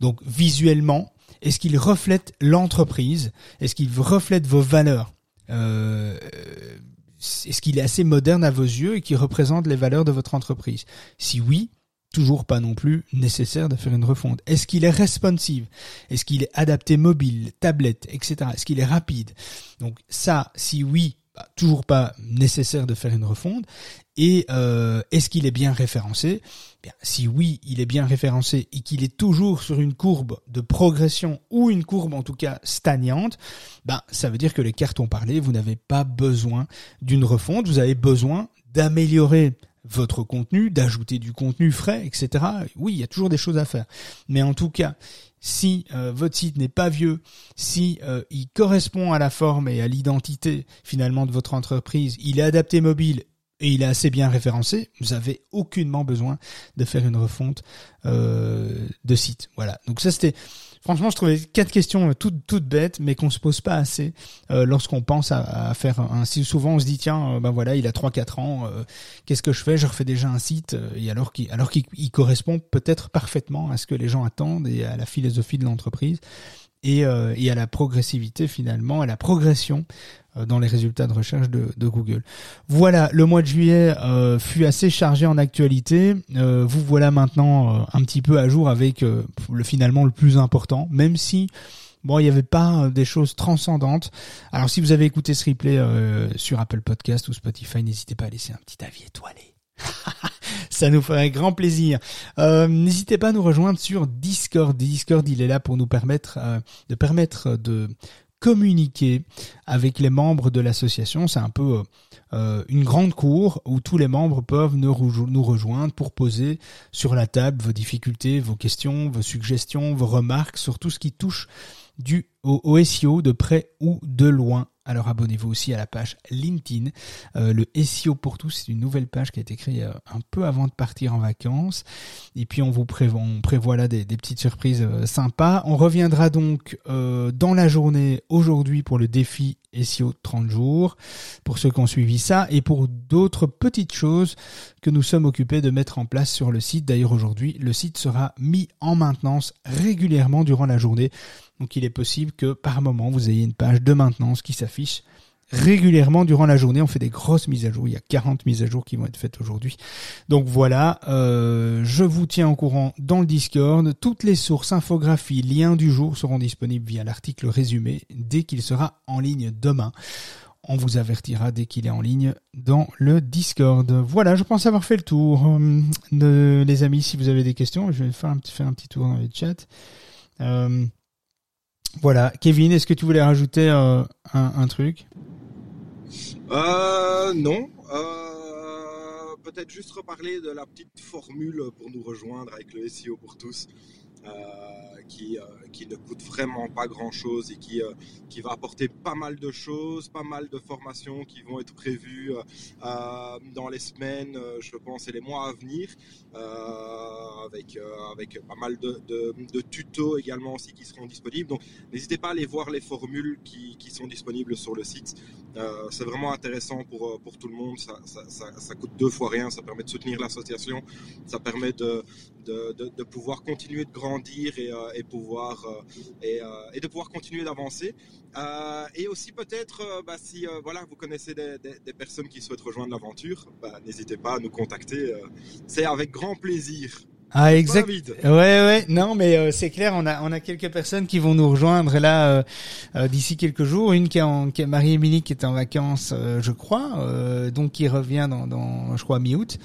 Donc, visuellement, est-ce qu'il reflète l'entreprise? Est-ce qu'il reflète vos valeurs? Euh, Est-ce qu'il est assez moderne à vos yeux et qui représente les valeurs de votre entreprise? Si oui, toujours pas non plus nécessaire de faire une refonte. Est-ce qu'il est responsive? Est-ce qu'il est adapté mobile, tablette, etc. Est-ce qu'il est rapide? Donc ça, si oui, bah, toujours pas nécessaire de faire une refonte. Et euh, est-ce qu'il est bien référencé? Si oui, il est bien référencé et qu'il est toujours sur une courbe de progression ou une courbe en tout cas stagnante, ben, ça veut dire que les cartes ont parlé, vous n'avez pas besoin d'une refonte, vous avez besoin d'améliorer votre contenu, d'ajouter du contenu frais, etc. Oui, il y a toujours des choses à faire. Mais en tout cas, si euh, votre site n'est pas vieux, si euh, il correspond à la forme et à l'identité finalement de votre entreprise, il est adapté mobile et il est assez bien référencé, vous avez aucunement besoin de faire une refonte euh, de site. Voilà. Donc ça c'était Franchement, je trouvais quatre questions euh, toutes toutes bêtes, mais qu'on se pose pas assez euh, lorsqu'on pense à, faire un site. Souvent, on se dit tiens, euh, ben voilà, il a 3-4 ans, qu'est-ce que je fais? Je refais déjà un site, et alors qu'il alors qu'il correspond peut-être parfaitement à ce que les gens attendent et à la philosophie de l'entreprise et, euh, à la progressivité finalement, à la progression euh, dans les résultats de recherche de, de, Google. Voilà, le mois de juillet euh, fut assez chargé en actualité. Euh, vous voilà maintenant un petit peu à jour avec le finalement le plus important, même si Bon, il n'y avait pas des choses transcendantes. Alors, si vous avez écouté ce replay sur Apple Podcast ou Spotify, n'hésitez pas à laisser un petit avis étoilé. (laughs) Ça nous ferait grand plaisir. Euh, N'hésitez pas à nous rejoindre sur Discord. Discord, il est là pour nous permettre euh, de permettre de communiquer avec les membres de l'association. C'est un peu euh, une grande cour où tous les membres peuvent nous, rejoindre pour poser sur la table vos difficultés, vos questions, vos suggestions, vos remarques sur tout ce qui touche du au, SEO de près ou de loin. Alors abonnez-vous aussi à la page LinkedIn. Euh, le SEO pour tous, c'est une nouvelle page qui a été créée euh, un peu avant de partir en vacances. Et puis on vous prévoit, là des, petites surprises euh, sympas. On reviendra donc dans la journée aujourd'hui pour le défi SEO 30 jours, pour ceux qui ont suivi ça, et pour d'autres petites choses nous sommes occupés de mettre en place sur le site. D'ailleurs aujourd'hui, le site sera mis en maintenance régulièrement durant la journée. Donc il est possible que par moment vous ayez une page de maintenance qui s'affiche régulièrement durant la journée. On fait des grosses mises à jour. Il y a 40 mises à jour qui vont être faites aujourd'hui. Donc voilà, euh, je vous tiens au courant dans le Discord. Toutes les sources, infographies, liens du jour seront disponibles via l'article résumé dès qu'il sera en ligne demain. On vous avertira dès qu'il est en ligne dans le Discord. Voilà, je pense avoir fait le tour. Euh, les amis, si vous avez des questions, je vais faire un petit, tour dans le chat. Euh, voilà, Kevin, est-ce que tu voulais rajouter euh, un, truc?
Non. Peut-être juste reparler de la petite formule pour nous rejoindre avec le SEO pour tous. Qui, qui ne coûte vraiment pas grand-chose et qui, qui va apporter pas mal de choses, pas mal de formations qui vont être prévues dans les semaines, je pense, et les mois à venir, avec, avec pas mal de, de, tutos également aussi qui seront disponibles. Donc n'hésitez pas à aller voir les formules qui, qui sont disponibles sur le site. C'est vraiment intéressant pour, pour tout le monde, ça, ça, coûte deux fois rien, ça permet de soutenir l'association, ça permet de, de, de, pouvoir continuer de grandir et, et pouvoir et, et, de pouvoir continuer d'avancer. Euh, et aussi peut-être, euh, bah, si euh, voilà, vous connaissez des, des, personnes qui souhaitent rejoindre l'aventure, bah, n'hésitez pas à nous contacter. c'est avec grand plaisir.
Ah exact. Ouais ouais non mais euh, c'est clair on a on a quelques personnes qui vont nous rejoindre là euh, euh, d'ici quelques jours une qui est en qui est Marie-Émilie qui est en vacances je crois donc qui revient dans dans je crois mi-août.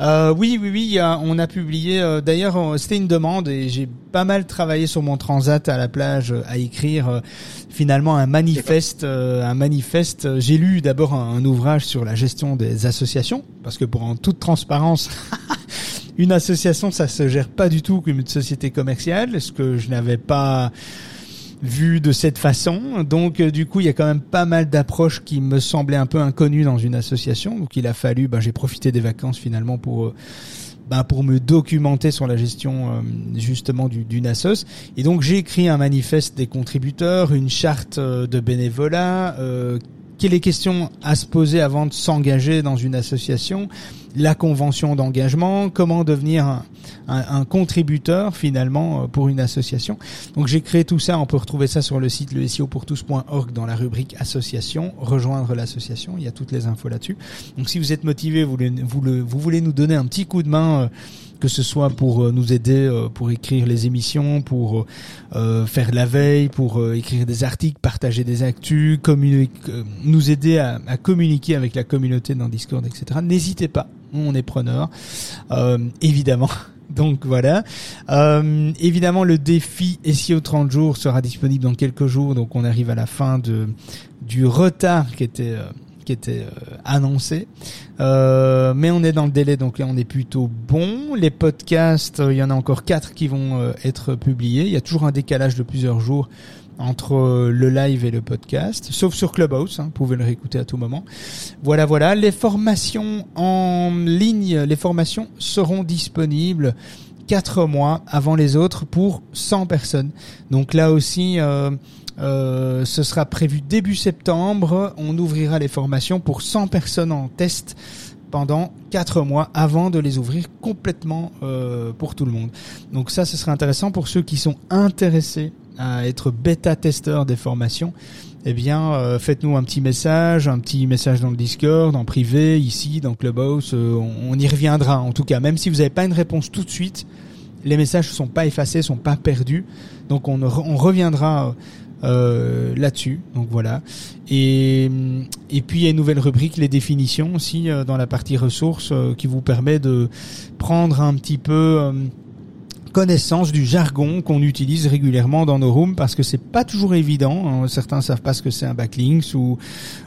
oui oui oui on a publié d'ailleurs c'était une demande et j'ai pas mal travaillé sur mon transat à la plage à écrire finalement un manifeste un manifeste j'ai lu d'abord un, un ouvrage sur la gestion des associations parce que pour en toute transparence (laughs) une association, ça se gère pas du tout comme une société commerciale, ce que je n'avais pas vu de cette façon. Donc euh, du coup, il y a quand même pas mal d'approches qui me semblaient un peu inconnues dans une association. Donc il a fallu, ben, j'ai profité des vacances finalement pour euh, ben, pour me documenter sur la gestion euh, justement d'une assos. Et donc j'ai écrit un manifeste des contributeurs, une charte de bénévolat. Quelles les questions à se poser avant de s'engager dans une association la convention d'engagement, comment devenir un, contributeur finalement euh, pour une association. Donc j'ai créé tout ça, on peut retrouver ça sur le site le tous.org dans la rubrique association, rejoindre l'association, il y a toutes les infos là-dessus. Donc si vous êtes motivé, vous voulez nous donner un petit coup de main euh, que ce soit pour euh, nous aider euh, pour écrire les émissions, pour euh, faire la veille, pour écrire des articles, partager des actus, nous aider à, communiquer avec la communauté dans Discord, etc. N'hésitez pas, on est preneur, évidemment. (laughs) Donc voilà. Évidemment, le défi SEO 30 jours sera disponible dans quelques jours. Donc on arrive à la fin de du retard qui était était euh, annoncé. Euh, mais on est dans le délai, donc là on est plutôt bon. Les podcasts, euh, il y en a encore quatre qui vont être publiés. Il y a toujours un décalage de plusieurs jours entre le live et le podcast, sauf sur Clubhouse, hein, vous pouvez le réécouter à tout moment. Voilà, voilà. Les formations en ligne, les formations seront disponibles quatre mois avant les autres pour 100 personnes. Donc là aussi, euh, ce sera prévu début septembre. On ouvrira les formations pour 100 personnes en test pendant 4 mois avant de les ouvrir complètement euh, pour tout le monde. Donc ça, ce sera intéressant pour ceux qui sont intéressés à être bêta-testeurs des formations. Eh bien, euh, faites-nous un petit message, un petit message dans le Discord, en privé, ici, dans Clubhouse. on, on, y reviendra. En tout cas, même si vous n'avez pas une réponse tout de suite, les messages ne sont pas effacés, sont pas perdus. Donc on, on reviendra euh, là-dessus. Donc voilà. Et, et puis il y a une nouvelle rubrique, les définitions aussi euh, dans la partie ressources euh, qui vous permet de prendre un petit peu connaissance du jargon qu'on utilise régulièrement dans nos rooms parce que c'est pas toujours évident. Hein. Certains savent pas ce que c'est un backlinks ou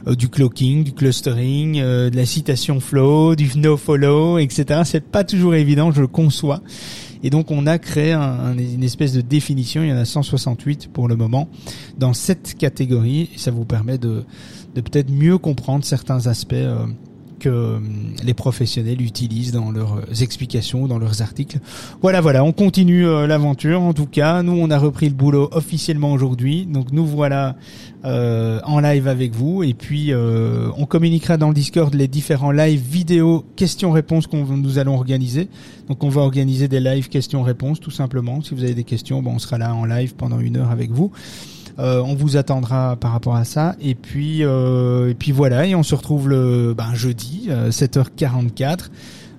du cloaking, du clustering, de la citation flow, du no follow, etc. C'est pas toujours évident, je le conçois. Et donc on a créé un, une espèce de définition, il y en a 168 pour le moment, dans cette catégorie, ça vous permet de, de peut-être mieux comprendre certains aspects. Euh, euh, les professionnels utilisent dans leurs explications, dans leurs articles. Voilà, voilà, on continue euh, l'aventure. En tout cas, nous, on a repris le boulot officiellement aujourd'hui. Donc, nous voilà euh, en live avec vous. Et puis, on communiquera dans le Discord les différents lives vidéo questions-réponses qu'on nous allons organiser. Donc, on va organiser des lives questions-réponses, tout simplement. Si vous avez des questions, bon, on sera là en live pendant une heure avec vous. Euh, on vous attendra par rapport à ça. Et puis, euh, et puis voilà, et on se retrouve le ben, jeudi, 7h44,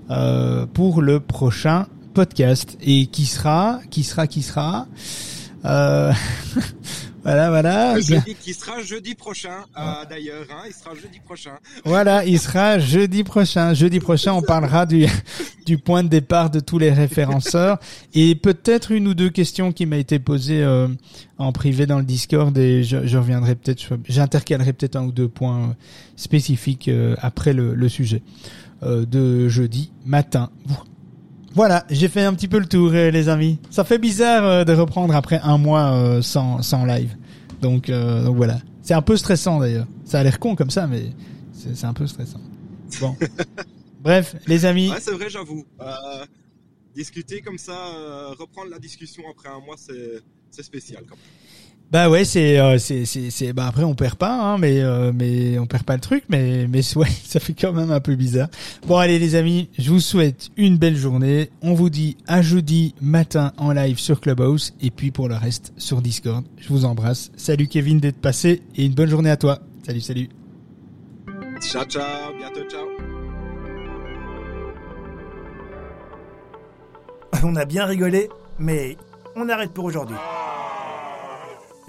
euh, pour le prochain podcast. Et qui sera, qui sera, qui sera (laughs) Voilà, voilà.
Jeudi, qui sera jeudi prochain, euh, d'ailleurs. Hein, il sera jeudi prochain.
Voilà, il sera jeudi prochain. Jeudi prochain, on parlera du (laughs) du point de départ de tous les référenceurs et peut-être une ou deux questions qui m'a été posées euh, en privé dans le Discord et je, je reviendrai peut-être, j'intercalerai peut-être un ou deux points spécifiques euh, après le, le sujet euh, de jeudi matin. Voilà, j'ai fait un petit peu le tour, euh, les amis. Ça fait bizarre euh, de reprendre après un mois euh, sans, sans live. Donc, donc voilà. C'est un peu stressant d'ailleurs. Ça a l'air con comme ça, mais c'est un peu stressant. Bon. (laughs) Bref, les amis.
Ouais, c'est vrai, j'avoue. discuter comme ça, reprendre la discussion après un mois, c'est spécial quand même.
Bah ouais, c'est euh, c'est c'est bah après on perd pas hein, mais euh, mais on perd pas le truc mais mais (laughs) ouais, ça fait quand même un peu bizarre. Bon allez les amis, je vous souhaite une belle journée. On vous dit à jeudi matin en live sur Clubhouse et puis pour le reste sur Discord. Je vous embrasse. Salut Kevin d'être passé et une bonne journée à toi. Salut salut.
Ciao ciao, bientôt ciao.
On a bien rigolé, mais on arrête pour aujourd'hui.